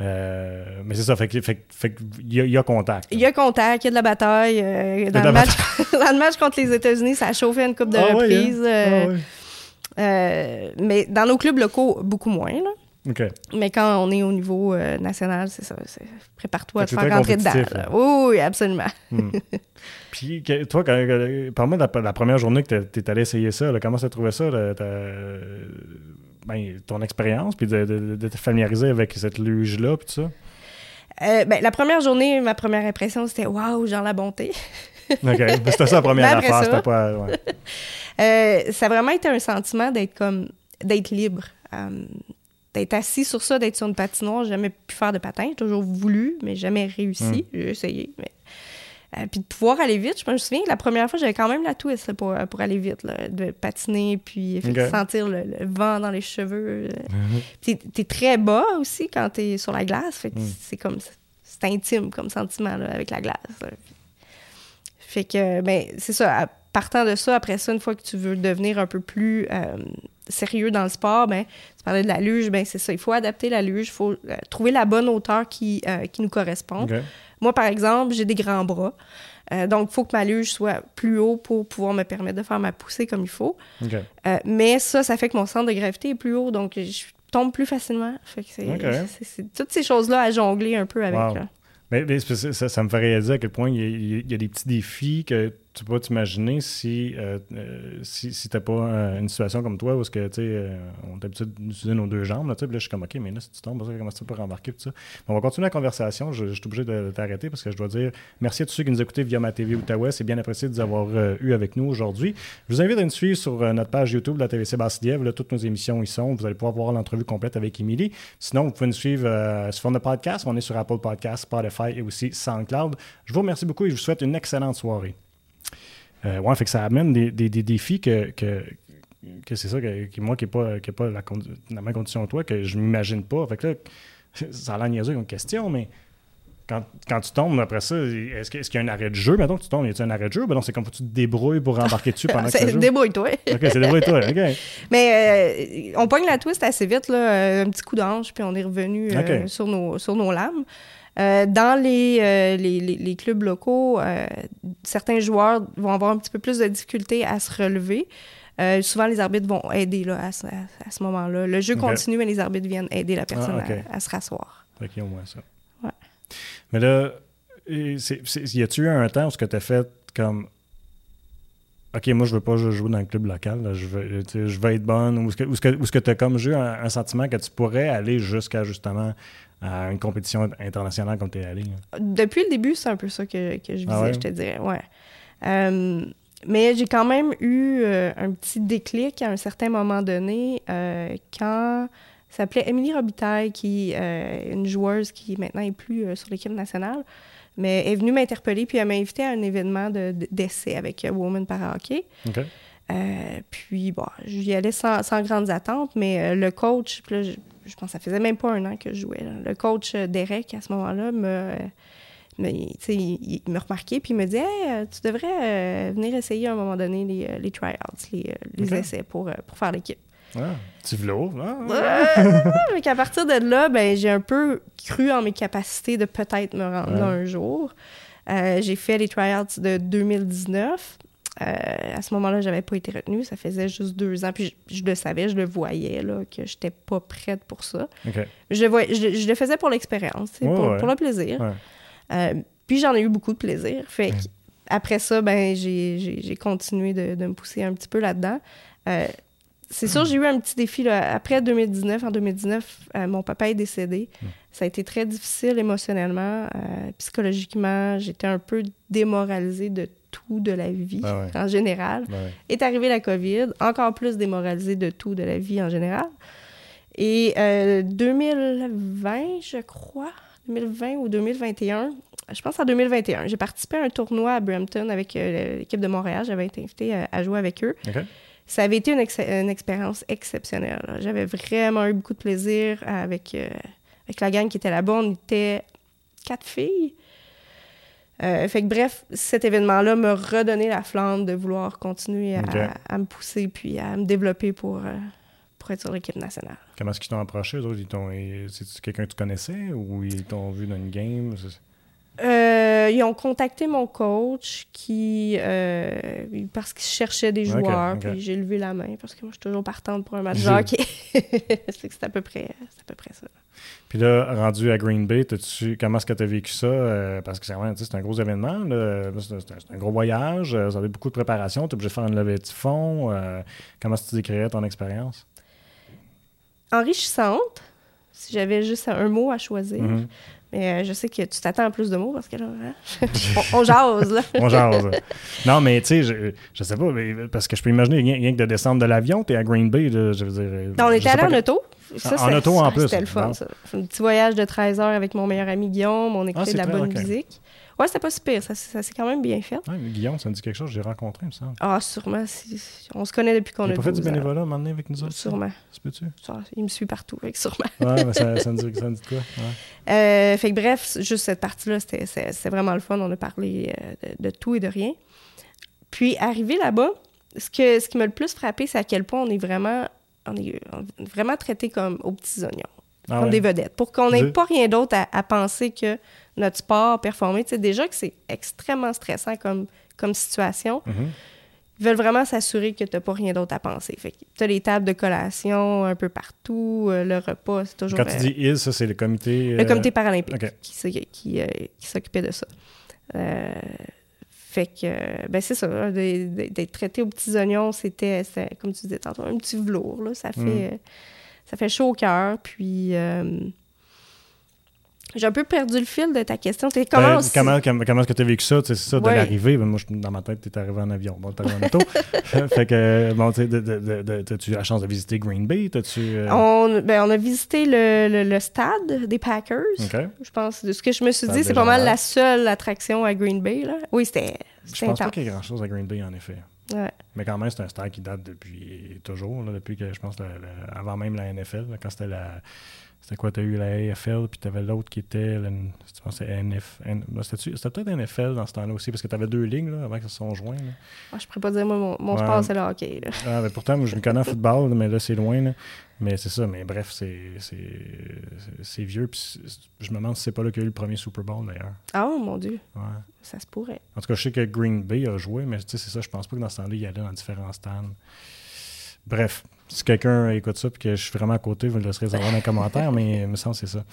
Euh, mais c'est ça, fait fait, fait il y, a- il y a contact. Il y a contact, il y a de la bataille. euh, dans, le match, dans le match contre les États-Unis, ça a chauffé une coupe de Ah ouais, reprises. hein? euh, Ah mais dans nos clubs locaux, beaucoup moins. Là. Mais quand on est au niveau national, c'est ça. Prépare-toi à te faire rentrer dedans. là. Oui, absolument. Hmm. Puis, toi, parle-moi de la, la première journée que tu es allé essayer ça. là, comment tu as trouvé ça, là, ben, ton expérience, puis de, de- de te familiariser avec cette luge-là, puis tout ça? Euh, ben, la première journée, ma première impression, c'était Waouh, Jean la bonté. OK. C'était ça la première affaire. ça- pas. ouais. Euh, ça a vraiment été un sentiment d'être comme d'être libre. euh, d'être assis sur ça, d'être sur une patinoire. J'ai jamais pu faire de patin. J'ai toujours voulu, mais jamais réussi. Mm. J'ai essayé. Mais... Euh, puis de pouvoir aller vite, je me souviens que la première fois, j'avais quand même la twist là, pour, pour aller vite, là, de patiner, puis fait, Ok. sentir le, le vent dans les cheveux. euh. Puis T'es es très bas aussi quand t'es sur la glace. Fait que Mm. c'est comme c'est intime comme sentiment là, avec la glace. Fait que ben c'est ça. Partant de ça, après ça, une fois que tu veux devenir un peu plus euh, sérieux dans le sport, ben tu parlais de la luge, ben c'est ça. Il faut adapter la luge, il faut euh, trouver la bonne hauteur qui, euh, qui nous correspond. Moi, par exemple, j'ai des grands bras. Euh, donc, il faut que ma luge soit plus haut pour pouvoir me permettre de faire ma poussée comme il faut. Euh, mais ça, ça fait que mon centre de gravité est plus haut, donc je tombe plus facilement. Fait que c'est Ok. c'est- c'est toutes ces choses-là à jongler un peu avec. Wow. là. Mais, ça, ça me fait réaliser à quel point il y a- il y a des petits défis que tu peux t'imaginer si, euh, euh, si, t'as pas euh, une situation comme toi où que, euh, on est habitué d'utiliser nos deux jambes, là, là, je suis comme, OK, mais là, si tu tombes, comment tu peux rembarquer, tout ça. On va continuer la conversation. Je, je suis obligé de, t'arrêter parce que je dois dire merci à tous ceux qui nous écoutaient via ma TV Outaouais. C'est bien apprécié de vous avoir eu avec nous aujourd'hui. Je vous invite à nous suivre sur notre page YouTube la TVC Basse-Lièvre. Là, toutes nos émissions y sont. Vous allez pouvoir voir l'entrevue complète avec Émilie. Sinon, vous pouvez nous suivre sur de podcast. On est sur Apple Podcasts, Spotify et aussi SoundCloud. Je vous remercie beaucoup et je vous souhaite une excellente soirée. Euh, ouais, fait que ça amène des, des- des défis que, que, que c'est ça, que, que moi qui n'ai pas, qui pas la, même condition que toi, que je m'imagine pas. Fait que là, ça a l'air niaiseux comme question, mais quand, quand tu tombes après ça, est-ce qu'il y a un arrêt de jeu? Mettons que tu tombes, y a-t-il un arrêt de jeu? Ben non, c'est comme faut que tu te débrouilles pour embarquer dessus pendant que tu. Débrouille-toi. OK, c'est débrouille-toi. OK. Mais euh, on pogne la twist assez vite, là, euh, un petit coup d'ange, puis on est revenu euh, sur, nos, sur nos lames. Euh, dans les, euh, les, les- les clubs locaux, euh, certains joueurs vont avoir un petit peu plus de difficulté à se relever. Souvent, les arbitres vont aider là, à, ce- à- à ce moment-là. Le jeu Ok. continue, mais les arbitres viennent aider la personne Ah, ok. à, à se rasseoir. A au moins ça. Ouais. Mais là, c'est- y a-tu eu un temps où ce que tu as fait comme OK, moi, je veux pas jouer dans le club local, là, je, veux, je veux être bonne, ou est-ce que, tu as comme eu un, un sentiment que tu pourrais aller jusqu'à justement à une compétition internationale comme tu es allé? là? Depuis le début, c'est un peu ça que, que je visais, Ah ouais? je te dirais. Ouais. Euh, mais j'ai quand même eu euh, un petit déclic à un certain moment donné euh, quand ça s'appelait Émilie Robitaille, qui est une joueuse qui maintenant est plus euh, sur l'équipe nationale, mais est venue m'interpeller puis elle m'a invité à un événement de- de- d'essai avec euh, Women Para Hockey. Euh, puis, bon, j'y allais sans, sans grandes attentes, mais euh, le coach, puis là, je, je pense que ça faisait même pas un an que je jouais. là. Le coach Derek, à ce moment-là, me, me, il, il me remarquait, puis il me dit Hey, tu devrais euh, venir essayer à un moment donné les, les tryouts, les, essais pour, pour faire l'équipe. Ah, petit vlog. Ah, Ouais, qu'à partir de là, ben, j'ai un peu cru en mes capacités de peut-être me rendre là un jour. Euh, j'ai fait les tryouts de 2019. Euh, à ce moment-là, j'avais pas été retenue. Ça faisait juste deux ans. Puis je, je le savais, je le voyais, là, que j'étais pas prête pour ça. OK. Je le, voyais- je, je le faisais pour l'expérience, tu pour, ouais. pour le plaisir. Ouais. Euh, puis j'en ai eu beaucoup de plaisir. Fait que après ça, ben, j'ai, continué de, de me pousser un petit peu là-dedans. Euh, c'est sûr, j'ai eu un petit défi. Là. Après 2019, en 2019, euh, mon papa est décédé. Mm. Ça a été très difficile émotionnellement, euh, psychologiquement. J'étais un peu démoralisée de tout de la vie ouais. en général. Ben ouais. Est arrivé la COVID, encore plus démoralisée de tout de la vie en général. Et euh, 2020, je crois, 2020 ou 2021, je pense en 2021, j'ai participé à un tournoi à Brampton avec euh, l'équipe de Montréal. J'avais été invitée à, à jouer avec eux. Ça avait été une, ex- une expérience exceptionnelle. J'avais vraiment eu beaucoup de plaisir avec, euh, avec la gang qui était là-bas. On était quatre filles. Euh, fait que bref, cet événement-là m'a redonné la flamme de vouloir continuer à, me pousser puis à me développer pour, euh, pour être sur l'équipe nationale. Comment est-ce qu'ils t'ont approché, C'est-tu quelqu'un que tu connaissais ou ils t'ont vu dans une game? Euh, ils ont contacté mon coach qui euh, parce qu'il cherchait des joueurs, puis j'ai levé la main parce que moi je suis toujours partante pour un match de hockey. C'est à peu près c'est à peu près ça. Puis là, rendu à Green Bay, comment est-ce que tu as vécu ça? Euh, parce que c'est un gros événement. C'est un, gros voyage. Ça avait beaucoup de préparation. Tu es obligé de faire une levée de fonds. comment est-ce que tu décrirais ton expérience? Enrichissante, si j'avais juste un mot à choisir. Mhm. Mais euh, je sais que tu t'attends à plus de mots parce que là, hein, on, on jase là. On jase. non, mais tu sais, je, je sais pas, mais- parce que je peux imaginer rien, rien que de descendre de l'avion, t'es à Green Bay, là, je veux dire. euh, On était allé en que- auto. Ça, En auto, en ça, plus. C'était le fun, ça. Un petit voyage de 13 heures avec mon meilleur ami Guillaume. On écoutait Ah, de la bonne musique. Ouais, c'était pas super. Ça, ça s'est quand même bien fait. Ouais, mais Guillaume, ça me dit quelque chose, j'ai rencontré, il me semble. Ah, sûrement. si- si- On se connaît depuis qu'on Il a a pas fait du 12 ans. bénévolat à donné avec nous autres? Sûrement. Ça peut-tu? Ça, il me suit partout, avec sûrement. Ouais, mais ça, ça me dit, ça me dit quoi? Ouais. Euh, fait que bref, juste cette partie-là, c'était vraiment le fun. On a parlé euh, de, de tout et de rien. Puis, arrivé là-bas, ce, que, ce qui m'a le plus frappé, c'est à quel point on est vraiment, on est, on est vraiment traité comme aux petits oignons, Ah comme ouais. des vedettes, pour qu'on n'ait pas rien d'autre à, à penser que notre sport, performer. Tu sais, déjà que c'est extrêmement stressant comme, comme situation. Mhm. Ils veulent vraiment s'assurer que tu n'as pas rien d'autre à penser. Fait que tu as les tables de collation un peu partout, euh, le repas, c'est toujours... Quand tu euh, dis ils, ça, c'est le comité. le euh, comité paralympique qui, qui, euh, qui s'occupait de ça. Euh, fait que, euh, ben c'est ça, là, d'être traité aux petits oignons, c'était, c'était, comme tu disais tantôt, un petit velours, là, ça fait, Mm. Ça fait chaud au cœur, puis euh, j'ai un peu perdu le fil de ta question. Comment, Ben, comment, comment, comment est-ce que tu as vécu ça? C'est ça, de l'arrivée. Ben, moi, je- dans ma tête, tu es arrivé en avion. Bon, tu arrivé en auto. fait que, bon, de- de- de- t'as-tu eu la chance de visiter Green Bay? Euh, on, ben, on a visité le, le- le stade des Packers. Je pense, de ce que je me suis dit, c'est pas mal la seule attraction à Green Bay. Là. Oui, c'était, Je pense pas qu'il y ait grand-chose à Green Bay, en effet. Ouais. Mais quand même, c'est un stade qui date depuis toujours, là, depuis que je pense le- le- avant même la NFL, là, quand c'était la. C'était quoi, t'as eu la AFL, puis t'avais l'autre qui était, c'était NF, c'était peut-être NFL dans ce temps-là aussi, parce que t'avais deux lignes là, avant qu'ils se sont joints. là. Moi, je pourrais pas dire, moi, mon, mon Ouais. sport, c'est le hockey. Là. Ah, ben, pourtant, moi, je me connais en football, mais là, c'est loin. là. Mais c'est ça, mais bref, c'est c'est- c'est- c'est vieux. Puis je me demande si c'est pas là qu'il y a eu le premier Super Bowl, d'ailleurs. Ah, oh, mon Dieu, Ouais. ça se pourrait. En tout cas, je sais que Green Bay a joué, mais tu sais, c'est ça, je pense pas que dans ce temps-là, il y allait dans différents stands. Bref, si quelqu'un écoute ça et que je suis vraiment à côté, vous me laisserez savoir dans les commentaires, mais il me semble que c'est ça.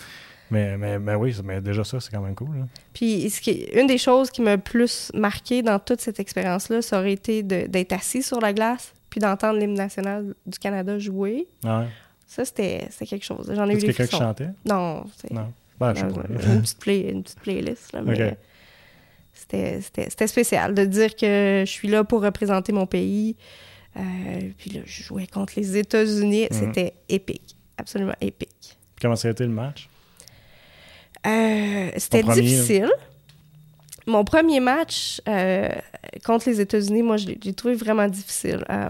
Mais, mais, mais oui, mais déjà ça, c'est quand même cool. là. Puis, ce qui, une des choses qui m'a le plus marqué dans toute cette expérience-là, ça aurait été d'être assis sur la glace puis d'entendre l'hymne national du Canada jouer. Ouais. Ça, c'était quelque chose. J'en ai eu des quelqu'un qui chantait? Non, Non. Ben, je sais non, pas. une, petite play- une petite playlist. Là, mais c'était- c'était c'était spécial de dire que je suis là pour représenter mon pays. Euh, puis là, je jouais contre les États-Unis. Mhm. C'était épique. Absolument épique. Comment ça a été le match? Euh, C'était difficile. Mon premier match euh, contre les États-Unis, moi, je l'ai trouvé vraiment difficile. Euh,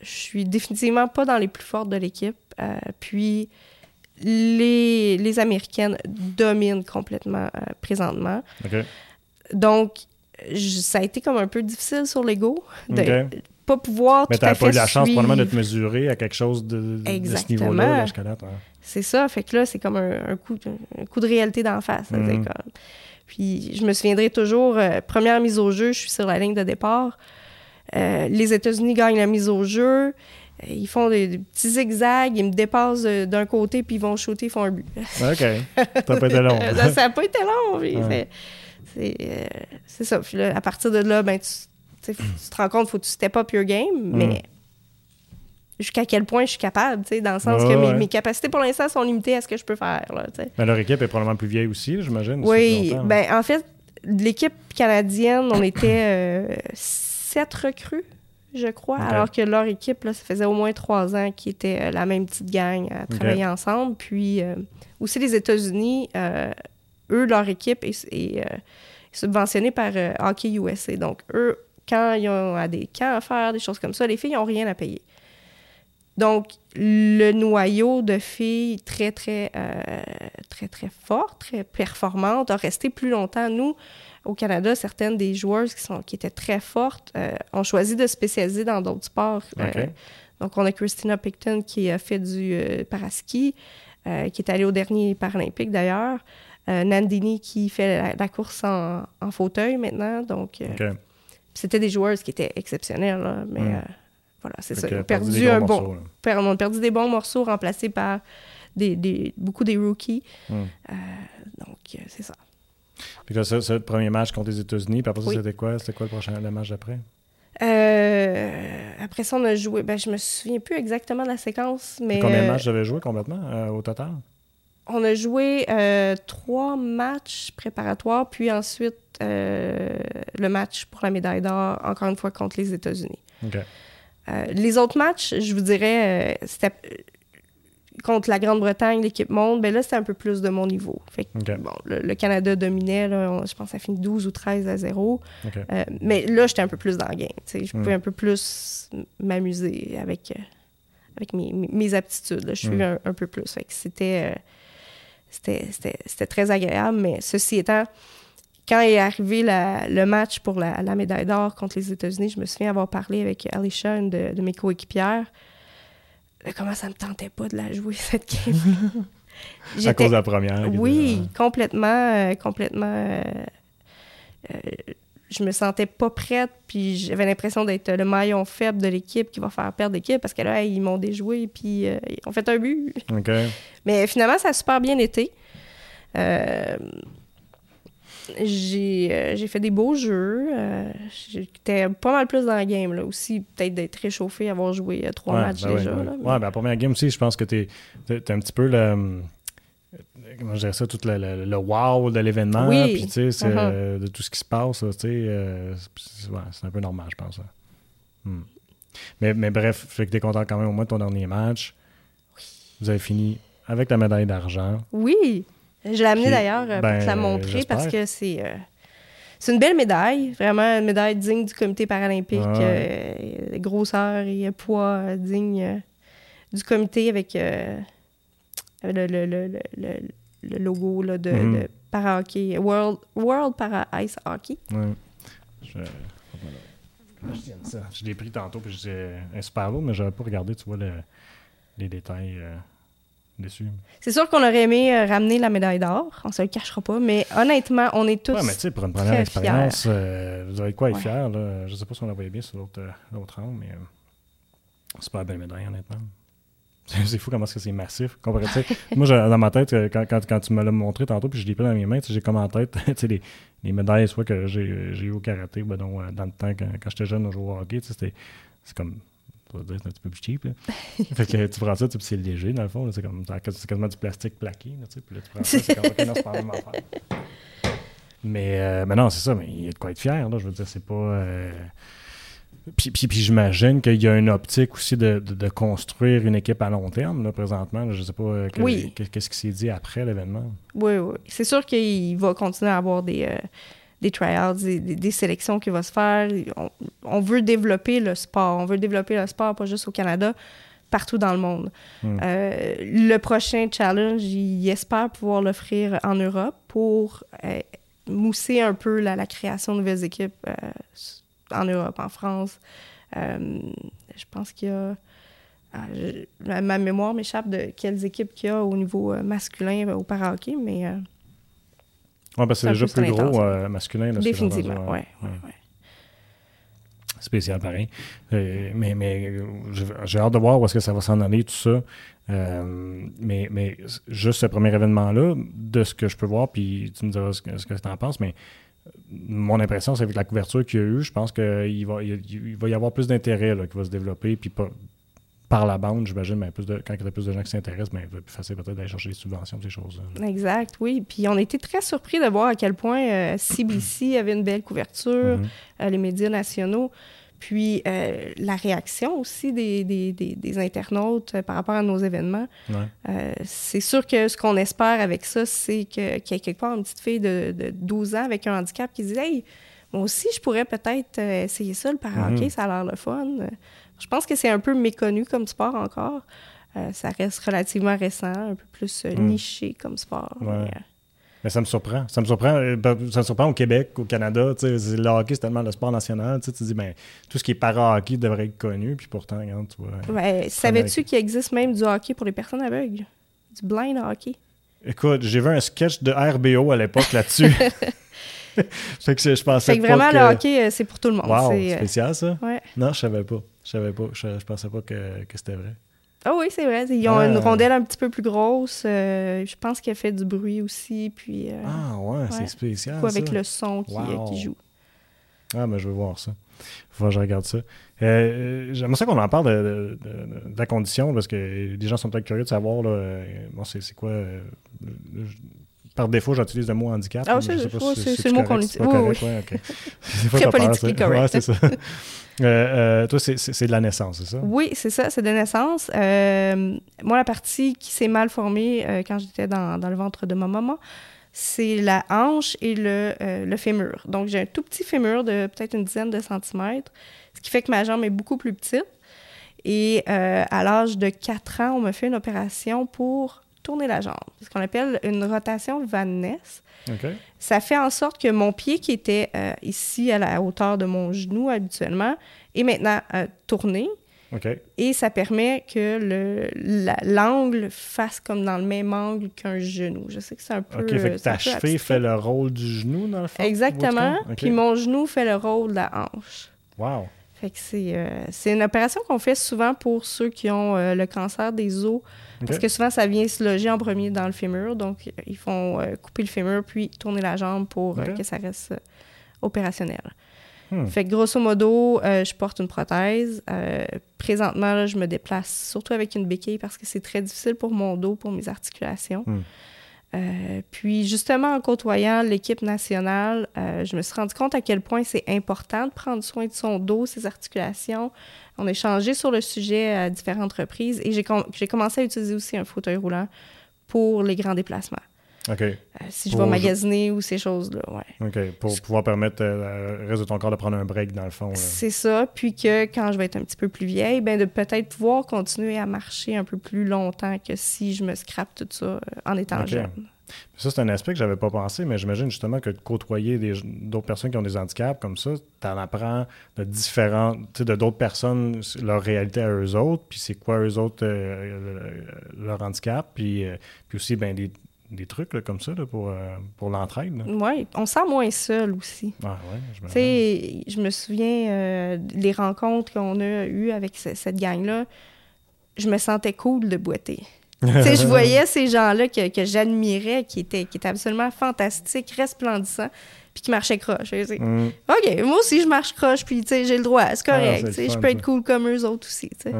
je suis définitivement pas dans les plus fortes de l'équipe. Euh, puis, les, les Américaines dominent complètement présentement. Donc, je- ça a été comme un peu difficile sur l'ego de OK. pas pouvoir Mais tout à t'as fait pas eu la chance probablement de te mesurer à quelque chose de, de ce niveau-là, date. ouais. C'est ça. Fait que là, c'est comme un, un coup, un coup de réalité d'en face. Puis je me souviendrai toujours, euh, première mise au jeu, je suis sur la ligne de départ. Euh, les États-Unis gagnent la mise au jeu. Euh, Ils font des, des petits zigzags, ils me dépassent d'un côté, puis ils vont shooter, ils font un but. OK. T'as pas été long. ça n'a pas été long. Ouais. c'est- euh, ça. Puis là, à partir de là, ben, tu, tu te rends compte, faut que tu step up your game, Mm. mais jusqu'à quel point je suis capable, tu sais, dans le sens que mes, capacités pour l'instant sont limitées à ce que je peux faire. Là, ben, leur équipe est probablement plus vieille aussi, j'imagine. Oui, ben en fait, l'équipe canadienne, on était euh, sept recrues, je crois, alors que leur équipe, là, ça faisait au moins trois ans qu'ils étaient euh, la même petite gang à travailler ensemble. Puis euh, aussi les États-Unis, eux, leur équipe est, subventionnée par Hockey USA. Donc, eux, quand ils ont des camps à faire, des choses comme ça, les filles n'ont rien à payer. Donc, le noyau de filles très, très, euh, très, très fort, très performante a resté plus longtemps. Nous, au Canada, certaines des joueuses qui, sont, qui étaient très fortes euh, ont choisi de spécialiser dans d'autres sports. Euh, donc, on a Christina Picton qui a fait du paraski, qui est allée au dernier Paralympique d'ailleurs. Nandini qui fait la, course en, fauteuil maintenant. Donc, c'était des joueuses qui étaient exceptionnelles, mais... Hmm. Voilà, c'est ça. On a perdu, un bon, on a perdu des bons morceaux remplacés par des, des beaucoup des rookies. Hmm. Euh, donc, euh, c'est ça. Puis là, c'est le premier match contre les États-Unis. Puis après ça, c'était quoi? C'était quoi le prochain le match d'après? Euh, après ça, on a joué. Ben, je me souviens plus exactement de la séquence, mais. combien de matchs avez joué complètement au total? On a joué trois matchs préparatoires, puis ensuite le match pour la médaille d'or, encore une fois contre les États-Unis. Euh, les autres matchs, je vous dirais, euh, c'était euh, contre la Grande-Bretagne, l'équipe monde, ben là, c'était un peu plus de mon niveau. Fait bon, le, Canada dominait, là, je pense que ça finit 12 ou 13 à 0. mais là, j'étais un peu plus dans le game. Je pouvais hmm. un peu plus m'amuser avec, avec mes, aptitudes. Je suis hmm. un, peu plus. c'était, c'était très agréable, mais ceci étant, quand est arrivé le match pour la, médaille d'or contre les États-Unis, je me souviens avoir parlé avec Alicia, une de, mes coéquipières. Comment ça me tentait pas de la jouer, cette game? À cause de la première. Oui, complètement, euh, complètement. Euh, euh, je me sentais pas prête, puis j'avais l'impression d'être le maillon faible de l'équipe qui va faire perdre l'équipe parce que là, ils m'ont déjoué, puis ils ont fait un but. Mais finalement, ça a super bien été. Euh, j'ai fait des beaux jeux. Euh, j'étais pas mal plus dans la game. Là. Aussi, peut-être d'être réchauffé, avoir joué euh, trois matchs ben déjà. Ouais, là, ben, la première game aussi, je pense que tu es, un petit peu le. Comment je dirais ça, tout le, le, wow de l'événement. Oui. Puis, tu sais, uh-huh. de tout ce qui se passe, tu sais, c'est un peu normal, je pense. Hmm. Mais, mais bref, fait que tu es content quand même au moins de ton dernier match. Oui. Vous avez fini avec la médaille d'argent. Oui. Je l'ai amené d'ailleurs euh, pour te la ben, montrer parce que c'est euh, c'est une belle médaille, vraiment une médaille digne du comité paralympique, euh, grosseur et poids digne du comité avec le, le, le, le, logo là, de, para-hockey, World, World Para-Ice Hockey. Ouais. Je... Je l'ai pris tantôt, puis c'est un super beau, mais j'avais pas regardé, tu vois, les détails c'est sûr qu'on aurait aimé euh, ramener la médaille d'or, on se le cachera pas, mais honnêtement, on est tous. Ouais, mais tu sais, pour une première expérience, euh, vous avez quoi être fier, là. Je sais pas si on la voyait bien sur l'autre euh, rang, mais c'est pas la belle médaille, honnêtement. c'est fou comment c'est massif. moi, dans ma tête, quand, quand, tu me l'as montré tantôt, puis je l'ai pris dans mes mains, j'ai comme en tête les, les médailles soit que j'ai eu au karaté, ben, dans le temps, quand, quand j'étais jeune, on jouait au hockey, c'est comme c'est un petit peu plus cheap. fait que tu prends ça, tu c'est léger dans le fond. C'est comme c'est quasiment du plastique plaqué. Là, puis là, tu prends ça, c'est comme ok, non, c'est pas la même affaire. Mais, euh, mais non, c'est ça, mais il y a de quoi être fier. Là, je veux dire, c'est pas. Euh... Puis, puis, puis j'imagine qu'il y a une optique aussi de, de, de, construire une équipe à long terme, là, présentement. je sais pas euh, qu'est-ce qui s'est dit après l'événement. Oui, oui. C'est sûr qu'il va continuer à avoir des, euh, des tryouts, des, des, sélections qui vont se faire. On, veut développer le sport. On veut développer le sport pas juste au Canada, partout dans le monde. Hmm. Euh, le prochain challenge, il espère pouvoir l'offrir en Europe pour euh, mousser un peu la, création de nouvelles équipes euh, en Europe, en France. je pense qu'il y a... Ah, ma mémoire m'échappe de quelles équipes qu'il y a au niveau masculin au para-hockey, mais oui, parce que c'est déjà plus gros euh, masculin. Définitivement, oui. Spécial pareil. Euh, mais mais j'ai hâte de voir où est-ce que ça va s'en aller, tout ça. Euh, mais, mais juste ce premier événement-là, de ce que je peux voir, puis tu me diras ce que, tu en penses, mais mon impression, c'est avec la couverture qu'il y a eu, je pense qu'il va, il, va y avoir plus d'intérêt qui va se développer, puis par la bande, j'imagine, ben, plus de, quand il y a plus de gens qui s'intéressent, ben, il va être plus facile peut-être d'aller chercher des subventions, ces choses-là. Exact, oui. Puis on a été très surpris de voir à quel point euh, CBC avait une belle couverture, Mhm. euh, les médias nationaux. Puis euh, la réaction aussi des, des, des, des internautes euh, par rapport à nos événements. Ouais. Euh, c'est sûr que ce qu'on espère avec ça, c'est que- qu'il y ait quelque part une petite fille de, de 12 ans avec un handicap qui dit Hey, moi aussi, je pourrais peut-être essayer ça, le para-hockey, Mhm. ça a l'air le fun. Je pense que c'est un peu méconnu comme sport encore. Euh, ça reste relativement récent, un peu plus euh, Mhm. niché comme sport. Ouais. Mais, euh, Mais ça me surprend. Ça me surprend, ben, ça me surprend au Québec, au Canada. Le hockey, c'est tellement le sport national. Tu dis, ben, tout ce qui est para-hockey devrait être connu. Puis pourtant, regarde, tu vois. Savais-tu qu'il existe même du hockey pour les personnes aveugles? Du blind hockey? Écoute, j'ai vu un sketch de RBO à l'époque là-dessus. fait que je pensais Fait que pas vraiment, que... le hockey, euh, c'est pour tout le monde. Wow, C'est, euh, spécial ça? ouais. Non, je savais pas. Je savais pas. Je, je pensais pas que, que c'était vrai. Ah oui, c'est vrai. Ils ont Ah. une rondelle un petit peu plus grosse. euh, je pense qu'elle fait du bruit aussi. Puis, euh, Ah ouais, c'est spécial. coup, avec ça. le son qui, euh, joue. Ah, mais je veux voir ça. Faut que je regarde ça. J'aimerais ça qu'on en parle de, de- de- de la condition, parce que les gens sont peut-être curieux de savoir, là, bon, c'est quoi... par défaut, j'utilise le mot handicap. Ah, c'est- c'est- c'est le mot qu'on c'est utilise. Oui, ouais. Des fois, Très politiquement c'est- correct. Ouais, c'est ça. Euh, euh, toi, c'est- c'est c'est de la naissance, c'est ça? Oui, c'est ça, c'est de naissance. Euh, moi, la partie qui s'est mal formée quand j'étais dans, dans le ventre de ma maman, c'est la hanche et le, le fémur. Donc, j'ai un tout petit fémur de peut-être une dizaine de centimètres, ce qui fait que ma jambe est beaucoup plus petite. Et à l'âge de 4 ans, on me fait une opération pour tourner la jambe, ce qu'on appelle une rotation Van Ness. OK. Ça fait en sorte que mon pied, qui était euh, ici à la hauteur de mon genou habituellement, est maintenant euh, tourné. Et ça permet que le- la- l'angle fasse comme dans le même angle qu'un genou. Je sais que c'est un peu. OK, fait que ta cheville fait le rôle du genou, dans le fond? Exactement. Puis mon genou fait le rôle de la hanche. Wow. Fait que c'est euh, une opération qu'on fait souvent pour ceux qui ont le cancer des os. Parce que souvent, ça vient se loger en premier dans le fémur. Donc, ils font euh, couper le fémur puis tourner la jambe pour euh, que ça reste euh, opérationnel. Hmm. Fait que grosso modo, je porte une prothèse. Présentement, là, je me déplace surtout avec une béquille parce que c'est très difficile pour mon dos, pour mes articulations. Hmm. Euh, puis justement, en côtoyant l'équipe nationale, euh, je me suis rendu compte à quel point c'est important de prendre soin de son dos, ses articulations. On a échangé sur le sujet à différentes reprises et j'ai com- j'ai commencé à utiliser aussi un fauteuil roulant pour les grands déplacements. Euh, si je vais magasiner ou ces choses-là, ouais. OK. Pour pouvoir permettre euh, le reste de ton corps de prendre un break, dans le fond. C'est ça. Puis que quand je vais être un petit peu plus vieille, ben de peut-être pouvoir continuer à marcher un peu plus longtemps que si je me scrape tout ça euh, en étant jeune. Ça, c'est un aspect que j'avais pas pensé, mais j'imagine justement que de côtoyer d'autres personnes qui ont des handicaps comme ça, tu en apprends de différents, tu sais, de d'autres personnes, leur réalité à eux autres, puis c'est quoi eux autres, euh, le- leur handicap, puis, euh, puis aussi ben, des, des trucs là, comme ça là, pour, euh, pour l'entraide. là. Oui, on se sent moins seul aussi. Ah ouais, je me Tu sais, je me souviens euh, des rencontres qu'on a eues avec ce- cette gang-là. Je me sentais cool de boiter. tu sais, je voyais ces gens-là que, que j'admirais, qui étaient, qui étaient absolument fantastiques, resplendissants, puis qui marchaient croche. Hum, OK, moi aussi, je marche croche, puis tu sais, j'ai le droit, c'est Ah, correct. je peux être cool comme eux autres aussi. ouais.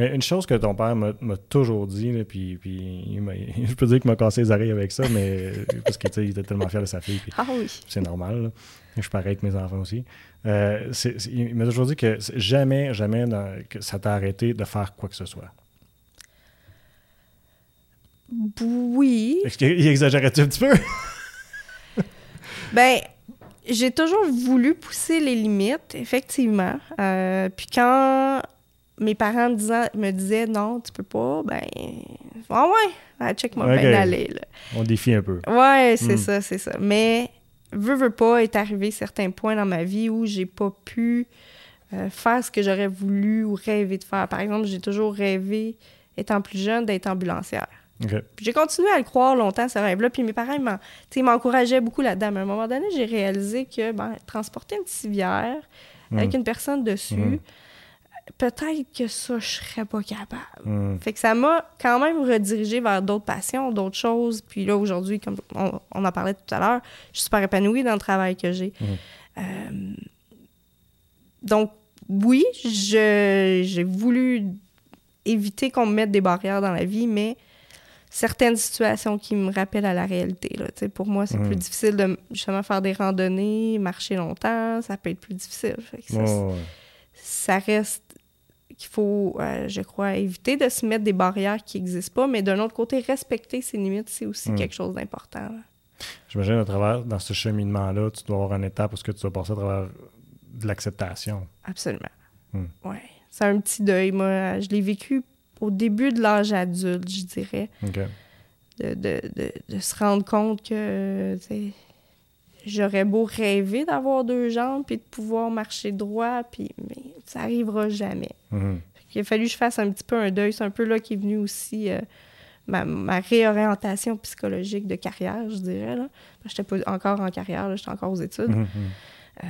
Mais une chose que ton père m'a toujours dit, là, puis, puis je peux dire qu'il m'a cassé les oreilles avec ça, mais parce que tu sais, il était tellement fier de sa fille. Ah oui. c'est normal. là. Je suis pareil avec mes enfants aussi. Euh, il m'a toujours dit que jamais, jamais dans- que ça t'a arrêté de faire quoi que ce soit. Oui. Est-ce qu'il exagérait-tu un petit peu? Ben, j'ai toujours voulu pousser les limites, effectivement. Euh, puis quand mes parents me disaient, me disaient non, tu peux pas, ben, ah ouais, ben, check-moi Ok. bien aller, là. On défie un peu. Ouais, c'est Hmm. ça, c'est ça. Mais, veux, veux pas, est arrivé certains points dans ma vie où j'ai pas pu euh, faire ce que j'aurais voulu ou rêvé de faire. Par exemple, j'ai toujours rêvé, étant plus jeune, d'être ambulancière. J'ai continué à le croire longtemps, ce rêve-là. Puis mes parents, m'encourageaient beaucoup là-dedans. Mais à un moment donné, j'ai réalisé que ben, transporter une civière avec Mm. une personne dessus, Mm. Peut-être que ça, je serais pas capable. Hum, Fait que ça m'a quand même redirigé vers d'autres passions, d'autres choses. Puis là, aujourd'hui, comme on, on en parlait tout à l'heure, je suis super épanouie dans le travail que j'ai. Mhm. Euh, donc, oui, j'ai voulu éviter qu'on me mette des barrières dans la vie, mais certaines situations qui me rappellent à la réalité. Là. Pour moi, c'est Mhm. plus difficile de justement faire des randonnées, marcher longtemps, ça peut être plus difficile. Fait que ça, Ouais, ouais. ça reste qu'il faut, euh, je crois, éviter de se mettre des barrières qui n'existent pas, mais d'un autre côté, respecter ses limites, c'est aussi Mm. quelque chose d'important. J'imagine à travers, dans ce cheminement-là, tu dois avoir une étape où ce que tu dois passer à travers de l'acceptation. Absolument. Mm. Ouais. C'est un petit deuil. Moi, je l'ai vécu au début de l'âge adulte, je dirais. De, de, de, de se rendre compte que j'aurais beau rêver d'avoir deux jambes puis de pouvoir marcher droit, puis, mais ça arrivera jamais. Mhm. Il a fallu que je fasse un petit peu un deuil. C'est un peu là qu'est venu aussi euh, ma, ma réorientation psychologique de carrière, je dirais. Là. Je n'étais pas encore en carrière, j'étais encore aux études. Mhm. Euh,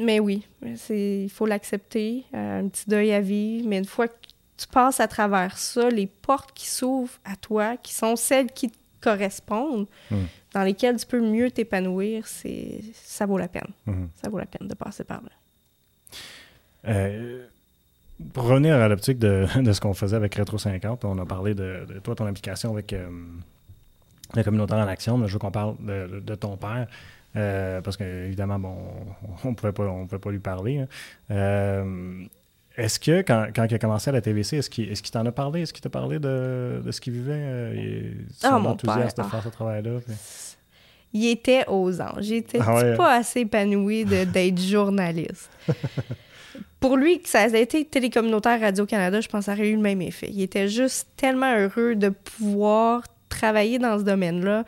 mais oui, il faut l'accepter. euh, un petit deuil à vivre. Mais une fois que tu passes à travers ça, les portes qui s'ouvrent à toi, qui sont celles qui te correspondent, Mm. dans lesquelles tu peux mieux t'épanouir, c'est ça vaut la peine. Mhm. Ça vaut la peine de passer par là. Euh, pour revenir à l'optique de, de ce qu'on faisait avec Retro 50, on a parlé de, de toi, ton implication avec euh, la communauté en action, mais je veux qu'on parle de, de- ton père. euh, parce qu'évidemment, bon, on ne pouvait, pas- on pouvait pas lui parler. hein. Euh, est-ce que, quand, quand il a commencé à la TVC, est-ce qu'il t'en a parlé? Est-ce qu'il t'a parlé de, de ce qu'il vivait? euh, et son Ah, mon père, de faire ce travail-là? puis- Il était aux anges. Il était Ah ouais. pas assez épanoui de- d'être journaliste. Pour lui, que ça a été télécommunautaire Radio-Canada, je pense que ça aurait eu le même effet. Il était juste tellement heureux de pouvoir travailler dans ce domaine-là,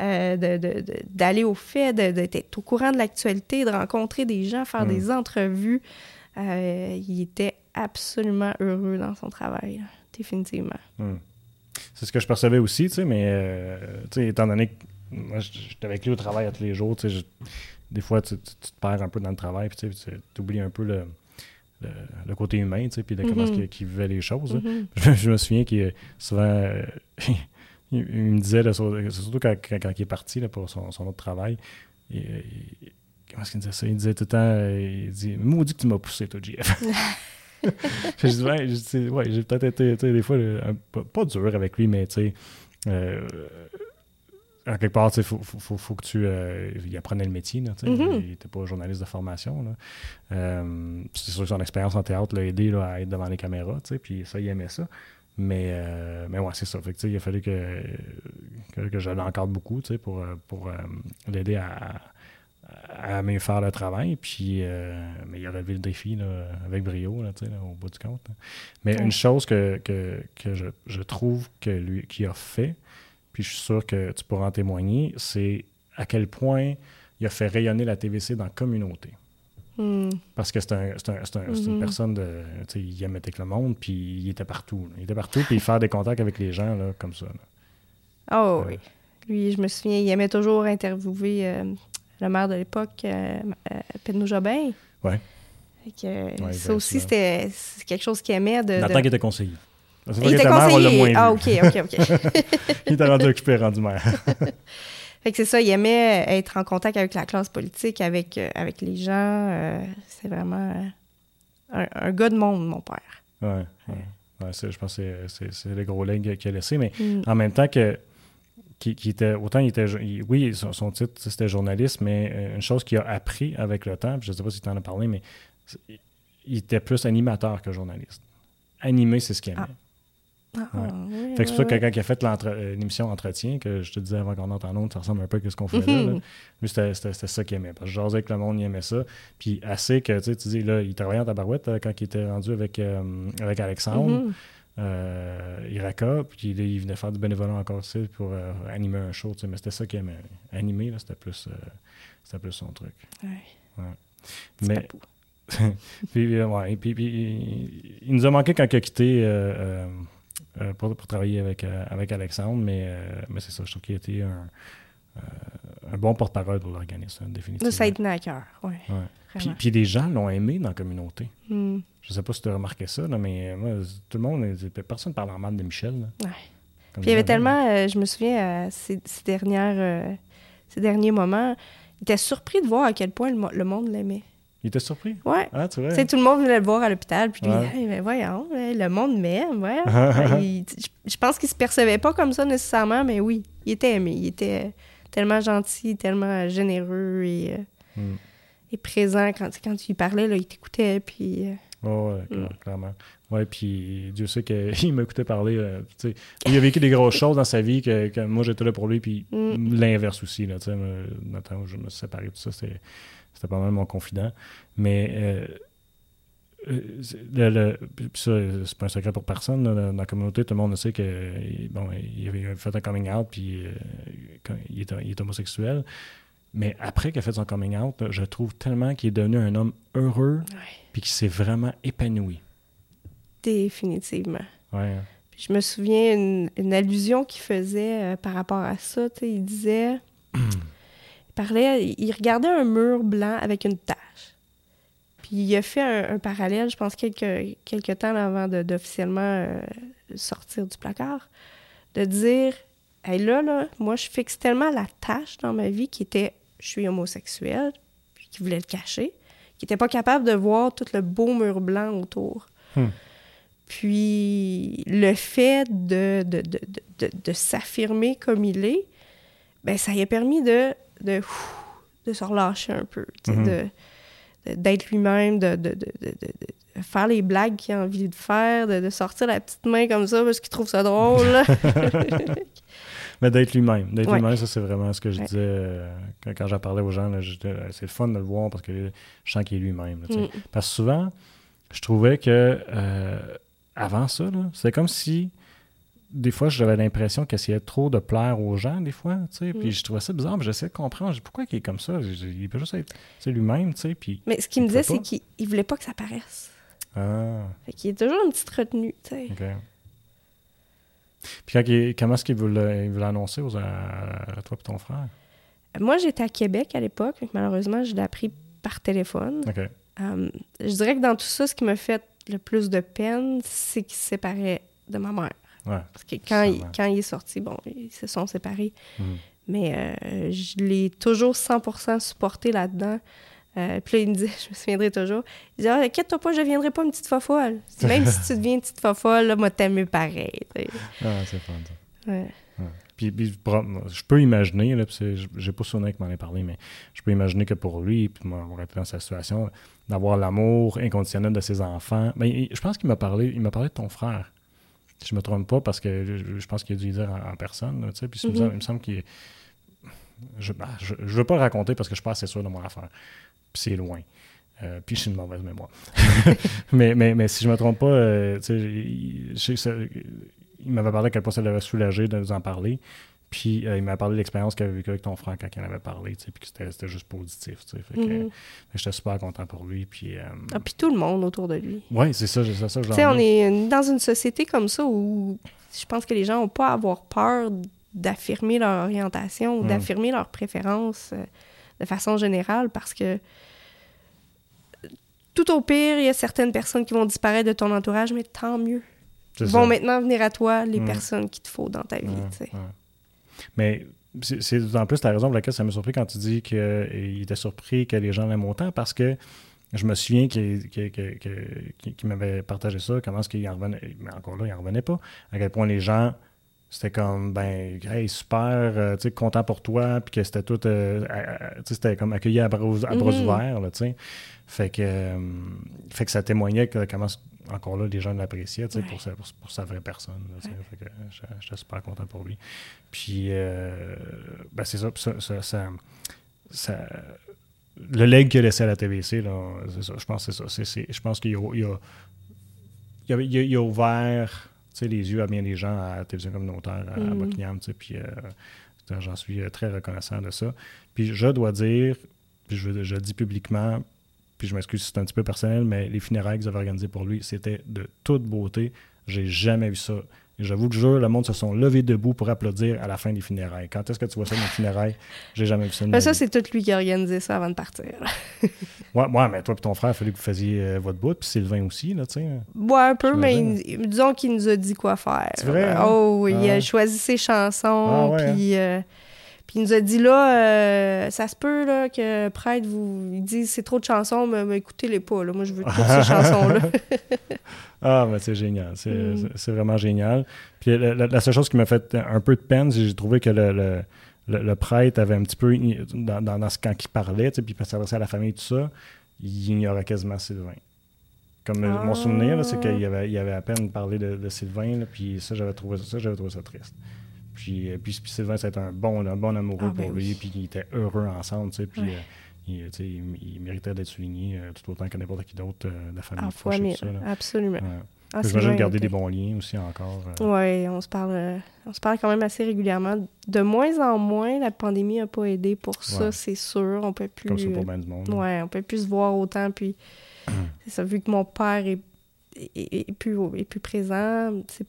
euh, de- de- de- d'aller au fait, d'être au courant de l'actualité, de rencontrer des gens, faire Mm. des entrevues. Euh, il était absolument heureux dans son travail, là, définitivement. Hmm. C'est ce que je percevais aussi, tu sais, mais euh, tu sais, étant donné que moi, j'étais avec lui au travail à tous les jours, tu sais, je- des fois, tu, tu- tu te perds un peu dans le travail, puis tu sais, oublies un peu le, le, le côté humain, tu sais, puis de comment Mhm. qu'il qu'il vivait les choses. Mhm. Je, je me souviens qu'il souvent, euh, il, il me disait, là, surtout quand, quand- quand il est parti là, pour son, son autre travail, il- il- comment est-ce qu'il disait ça? Il disait tout le temps, euh, il dit, maudit que tu m'as poussé, toi, JF. je dis, ouais, j'ai peut-être été, des fois, un- pas, pas dur avec lui, mais tu sais, euh, en quelque part, tu sais, faut, faut, faut, faut que tu. euh, il apprenait le métier, là, tu sais. Mhm. Il n'était pas journaliste de formation. Euh, c'est sûr que son expérience en théâtre l'a aidé là, à être devant les caméras, tu sais, puis ça, il aimait ça. Mais, euh, mais ouais, c'est ça. Fait que, il a fallu que, que, que je l'encadre beaucoup, pour, pour l'aider à, à mieux faire le travail. Puis, euh, mais il a relevé le défi là, avec brio, là, là, au bout du compte. là. Mais Ouais. une chose que, que, que je, je trouve que lui, qu'il a fait, puis je suis sûr que tu pourras en témoigner, c'est à quel point il a fait rayonner la TVC dans la communauté. Hmm. Parce que c'est un, un- un- c'est une Mhm. personne de. Il aimait avec le monde, puis il était partout. là. Il était partout, puis il faire des contacts avec les gens, là, comme ça. là. Oh Euh. oui. Lui, je me souviens, il aimait toujours interviewer euh, le maire de l'époque, euh, euh, Jobin. Fait que, euh, Ouais, ça aussi, c'était quelque chose qu'il aimait. De, Nathan de- qui était conseiller. Il était conseiller. Ah, vu. OK, OK, OK. il était rendu occupé, rendu maire. fait que c'est ça, il aimait être en contact avec la classe politique, avec, euh, avec les gens. euh, c'est vraiment un, un gars de monde, mon père. Ouais, ouais. Ouais, je pense que c'est- c'est c'est le gros leg qu'il a laissé, mais Mm. en même temps que qui, qui était autant il était il- oui son, son titre c'était journaliste mais euh, une chose qu'il a appris avec le temps puis je sais pas si tu en as parlé mais il était plus animateur que journaliste animer c'est ce qu'il aimait Ah, Ouais. oui, fait que c'est pour ça que quand il a fait euh, l'émission Entretien que je te disais avant qu'on entre en ça ressemble un peu à ce qu'on fait là, là. Lui, c'était ça qu'il aimait. Parce que jasais avec le monde, il aimait ça. Puis assez que, tu sais, tu dis, là, il travaillait en tabarouette euh, quand il était rendu avec, euh, avec Alexandre, Mhm. Euh, Iraka, puis là, il venait faire du bénévolat encore, tu sais, pour euh, animer un show, tu sais. Mais c'était ça qu'il aimait. Animer, là, c'était plus, euh, plus son truc. Ouais. Mais, puis, euh, ouais, puis, puis, il, il nous a manqué quand il a quitté pour, pour travailler avec, avec Alexandre, mais, mais c'est ça, je trouve qu'il a été un, un bon porte-parole pour l'organisme, définitivement. Ça a été à cœur, oui. Ouais. Puis, puis les gens l'ont aimé dans la communauté. Mm. Je sais pas si tu as remarqué ça, là, mais euh, moi, tout le monde, euh, personne ne parle en mal de Michel. là. Ouais. Comme Puis il y avait ça, tellement, euh, je me souviens, ces, ces dernières, euh, ces derniers moments, il était surpris de voir à quel point le, mo- le monde l'aimait. Il était surpris? Ouais. Ah, tu sais, tout le monde venait le voir à l'hôpital, puis lui, Ouais. Hey, ben voyons, le monde m'aime. Ben, je- je pense qu'il se percevait pas comme ça nécessairement, mais oui, il était aimé. Il était tellement gentil, tellement généreux et, euh, Mm. et présent. Quand, quand tu lui parlais, là, il t'écoutait, puis... euh, Oh, ouais, Mm. clairement. Ouais, puis Dieu sait qu'il m'écoutait parler. euh, il a vécu des grosses choses dans sa vie que, que moi j'étais là pour lui, puis Mm. l'inverse aussi. Là, où je me suis séparé, tout ça, c'était pas mal mon confident. Mais euh, euh, c'est- ça, c'est pas un secret pour personne. là, dans la communauté, tout le monde sait que bon, il avait fait un coming out, puis euh, quand il, est, il est homosexuel. Mais après qu'il a fait son coming out, là, je trouve tellement qu'il est devenu un homme heureux, Ouais. puis qu'il s'est vraiment épanoui. Définitivement. Ouais. Puis je me souviens une, une allusion qu'il faisait euh, par rapport à ça. Il disait. il parlait. Il regardait un mur blanc avec une tache. Puis il a fait un, un parallèle, je pense, quelques, quelques temps avant d'officiellement euh, sortir du placard, de dire Hey, là, là, moi, je fixe tellement la tâche dans ma vie qui était je suis homosexuel, puis qui voulait le cacher, qui n'était pas capable de voir tout le beau mur blanc autour. Hmm. Puis le fait de, de, de, de, de- s'affirmer comme il est, ben ça lui a permis de, de, de se relâcher un peu, de- de- d'être lui-même, de, de, de, de- faire les blagues qu'il a envie de faire, de, de sortir la petite main comme ça parce qu'il trouve ça drôle. Mais d'être lui-même. D'être Ouais. lui-même, ça, c'est vraiment ce que je Ouais. disais euh, quand, quand j'en parlais aux gens. euh, c'est le fun de le voir parce que je sens qu'il est lui-même. Mm. Parce que souvent, je trouvais que euh, avant ça, c'est comme si des fois, j'avais l'impression qu'il essayait trop de plaire aux gens, des fois, tu sais, puis Mm. je trouvais ça bizarre, mais j'essayais de comprendre pourquoi il est comme ça? Il peut juste être lui-même, tu sais, puis... Mais ce qu'il me disait, c'est qu'il il voulait pas que ça paraisse. Ah, Fait qu'il est toujours une petite retenue, tu sais. OK. Puis quand il- comment est-ce qu'il voulait, il voulait annoncer aux, à, toi et ton frère? Moi, j'étais à Québec à l'époque, malheureusement, je l'ai appris par téléphone. OK. Euh, je dirais que dans tout ça, ce qui m'a fait le plus de peine, c'est qu'il se séparait de ma mère. Ouais. Parce que quand, il, quand il est sorti, bon, ils se sont séparés. Mhm. Mais euh, je l'ai toujours 100% supporté là-dedans. Euh, puis là, il me dit, je me souviendrai toujours, il dit, ah, inquiète-toi pas, je ne deviendrai pas une petite fofolle. Même si tu deviens une petite fofolle, là, moi, t'aimes pareil. Ah, c'est fun, ça. Ouais. Puis, je peux imaginer, là, j'ai pas souvenir qu'il m'en ait parlé, mais je peux imaginer que pour lui, puis moi, été dans sa situation, d'avoir l'amour inconditionnel de ses enfants. Mais il- je pense qu'il m'a parlé, il m'a parlé de ton frère. Je me trompe pas, parce que je, je pense qu'il a dû le dire en, en personne, puis Mhm. semble- il me semble qu'il je, ben, je, je veux pas raconter parce que je suis pas assez sûr de mon affaire. Puis c'est loin. Euh, puis j'ai une mauvaise mémoire. mais, mais, mais si je me trompe pas, euh, il, je il m'avait parlé à quel point ça l'avait soulagé de nous en parler. Puis euh, il m'a parlé de l'expérience qu'il avait vécue avec ton frère quand il en avait parlé, tu sais, puis que c'était juste positif. tu sais. Fait que, Mhm. euh, j'étais super content pour lui. Puis, euh, Ah, puis tout le monde autour de lui. ouais, c'est ça, c'est ça, ça Tu sais, on est dans une société comme ça où je pense que les gens n'ont pas à avoir peur d'affirmer leur orientation ou Mm. d'affirmer leurs préférences euh, de façon générale parce que tout au pire, il y a certaines personnes qui vont disparaître de ton entourage, mais tant mieux. Vont ça. maintenant venir à toi les Mm. personnes qu'il te faut dans ta vie. Ouais, tu sais. Mais c'est d'autant plus la raison pour laquelle ça m'a surpris quand tu dis qu'il était surpris que les gens l'aiment autant parce que je me souviens qu'il m'avait partagé ça, comment est-ce qu'il en revenait, mais encore là, il en revenait pas, à quel point les gens, c'était comme, ben, hey, super, euh, tu sais, content pour toi, puis que c'était tout, euh, c'était comme accueilli à bras, à bras Mhm. ouverts, là, tu sais. Fait que, euh, fait que ça témoignait que comment, encore là, les gens l'appréciaient, Ouais. pour, sa, pour, pour sa vraie personne. Ouais. Que j'étais- super content pour lui. Puis, euh, ben, c'est ça, puis ça, ça, ça- ça- le leg qu'il a laissé à la TVC, je pense que c'est ça. Je pense qu'il a, il a, il a, il a- il a ouvert les yeux à bien des gens à la télévision communautaire à, à Mhm. Buckingham, puis euh, j'en suis euh, très reconnaissant de ça. Puis je dois dire, puis je, je le dis publiquement, puis je m'excuse si c'est un petit peu personnel, mais les funérailles que vous avez organisées pour lui, c'était de toute beauté. J'ai jamais vu ça. Et je vous le jure, le monde se sont levés debout pour applaudir à la fin des funérailles. Quand est-ce que tu vois ça dans les funérailles? J'ai jamais vu ça. Ben, ça, c'est tout lui qui a organisé ça avant de partir. Ouais, ouais, mais toi et ton frère, il fallait que vous faisiez euh, votre bout, puis Sylvain aussi, là, tu sais. Ouais, un peu, mais il- disons qu'il nous a dit quoi faire. C'est vrai, hein? Oh, il Ah a ouais. choisi ses chansons, Ah ouais, puis... euh, Puis il nous a dit là, euh, ça se peut là, que Prêtre vous dise c'est trop de chansons, mais, mais écoutez-les pas. Là. Moi, je veux toutes ces chansons-là. Ah, mais c'est génial. C'est Mm. c'est vraiment génial. Puis la, la- la seule chose qui m'a fait un peu de peine, c'est que j'ai trouvé que le, le, le- le prêtre avait un petit peu, dans, dans, dans ce quand il parlait, puis il s'adressait à la famille, tout ça, il ignorait quasiment Sylvain. Comme euh, mon Ah. souvenir, là, c'est qu'il avait, il avait à peine parlé de, de Sylvain, là, puis ça, j'avais trouvé ça, j'avais trouvé ça triste. Puis, euh, puis, puis Sylvain, c'était un bon, un bon amoureux Ah, ben pour oui. lui, puis ils étaient heureux ensemble, tu sais, puis Ouais. euh, il, méritait d'être souligné euh, tout autant que n'importe qui d'autre euh, de la famille. Et ça, là. absolument. Ah, J'imagine Sylvain garder des bons liens aussi encore. Oui, on se parle on se parle quand même assez régulièrement. De moins en moins, la pandémie n'a pas aidé pour ça, Ouais. c'est sûr. On peut plus. Comme ça pour bien du monde. Ouais, on peut plus se voir autant. Puis, c'est ça, vu que mon père est, est, est- est plus, est plus présent, c'est,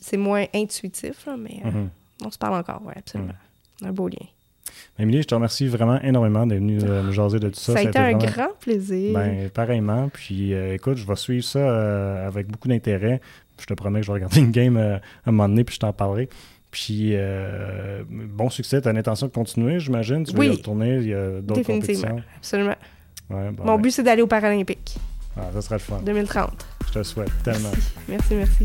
c'est moins intuitif, là, mais euh, Mhm. on se parle encore, oui, absolument. Un beau lien. Émilie, je te remercie vraiment énormément d'être venue euh, nous jaser de tout ça. Ça, a été un vraiment- grand plaisir. Ben, pareillement. Puis, euh, écoute, je vais suivre ça euh, avec beaucoup d'intérêt. Je te promets que je vais regarder une game à un moment donné, puis je t'en parlerai. Puis, bon succès. Tu as l'intention de continuer, j'imagine? Tu veux Oui. y retourner? Il y a d'autres compétitions? Absolument. Ouais, bon, Mon ben, but, c'est d'aller aux Paralympiques ah, ça sera le fun. 2030. Je te souhaite tellement. Merci, merci.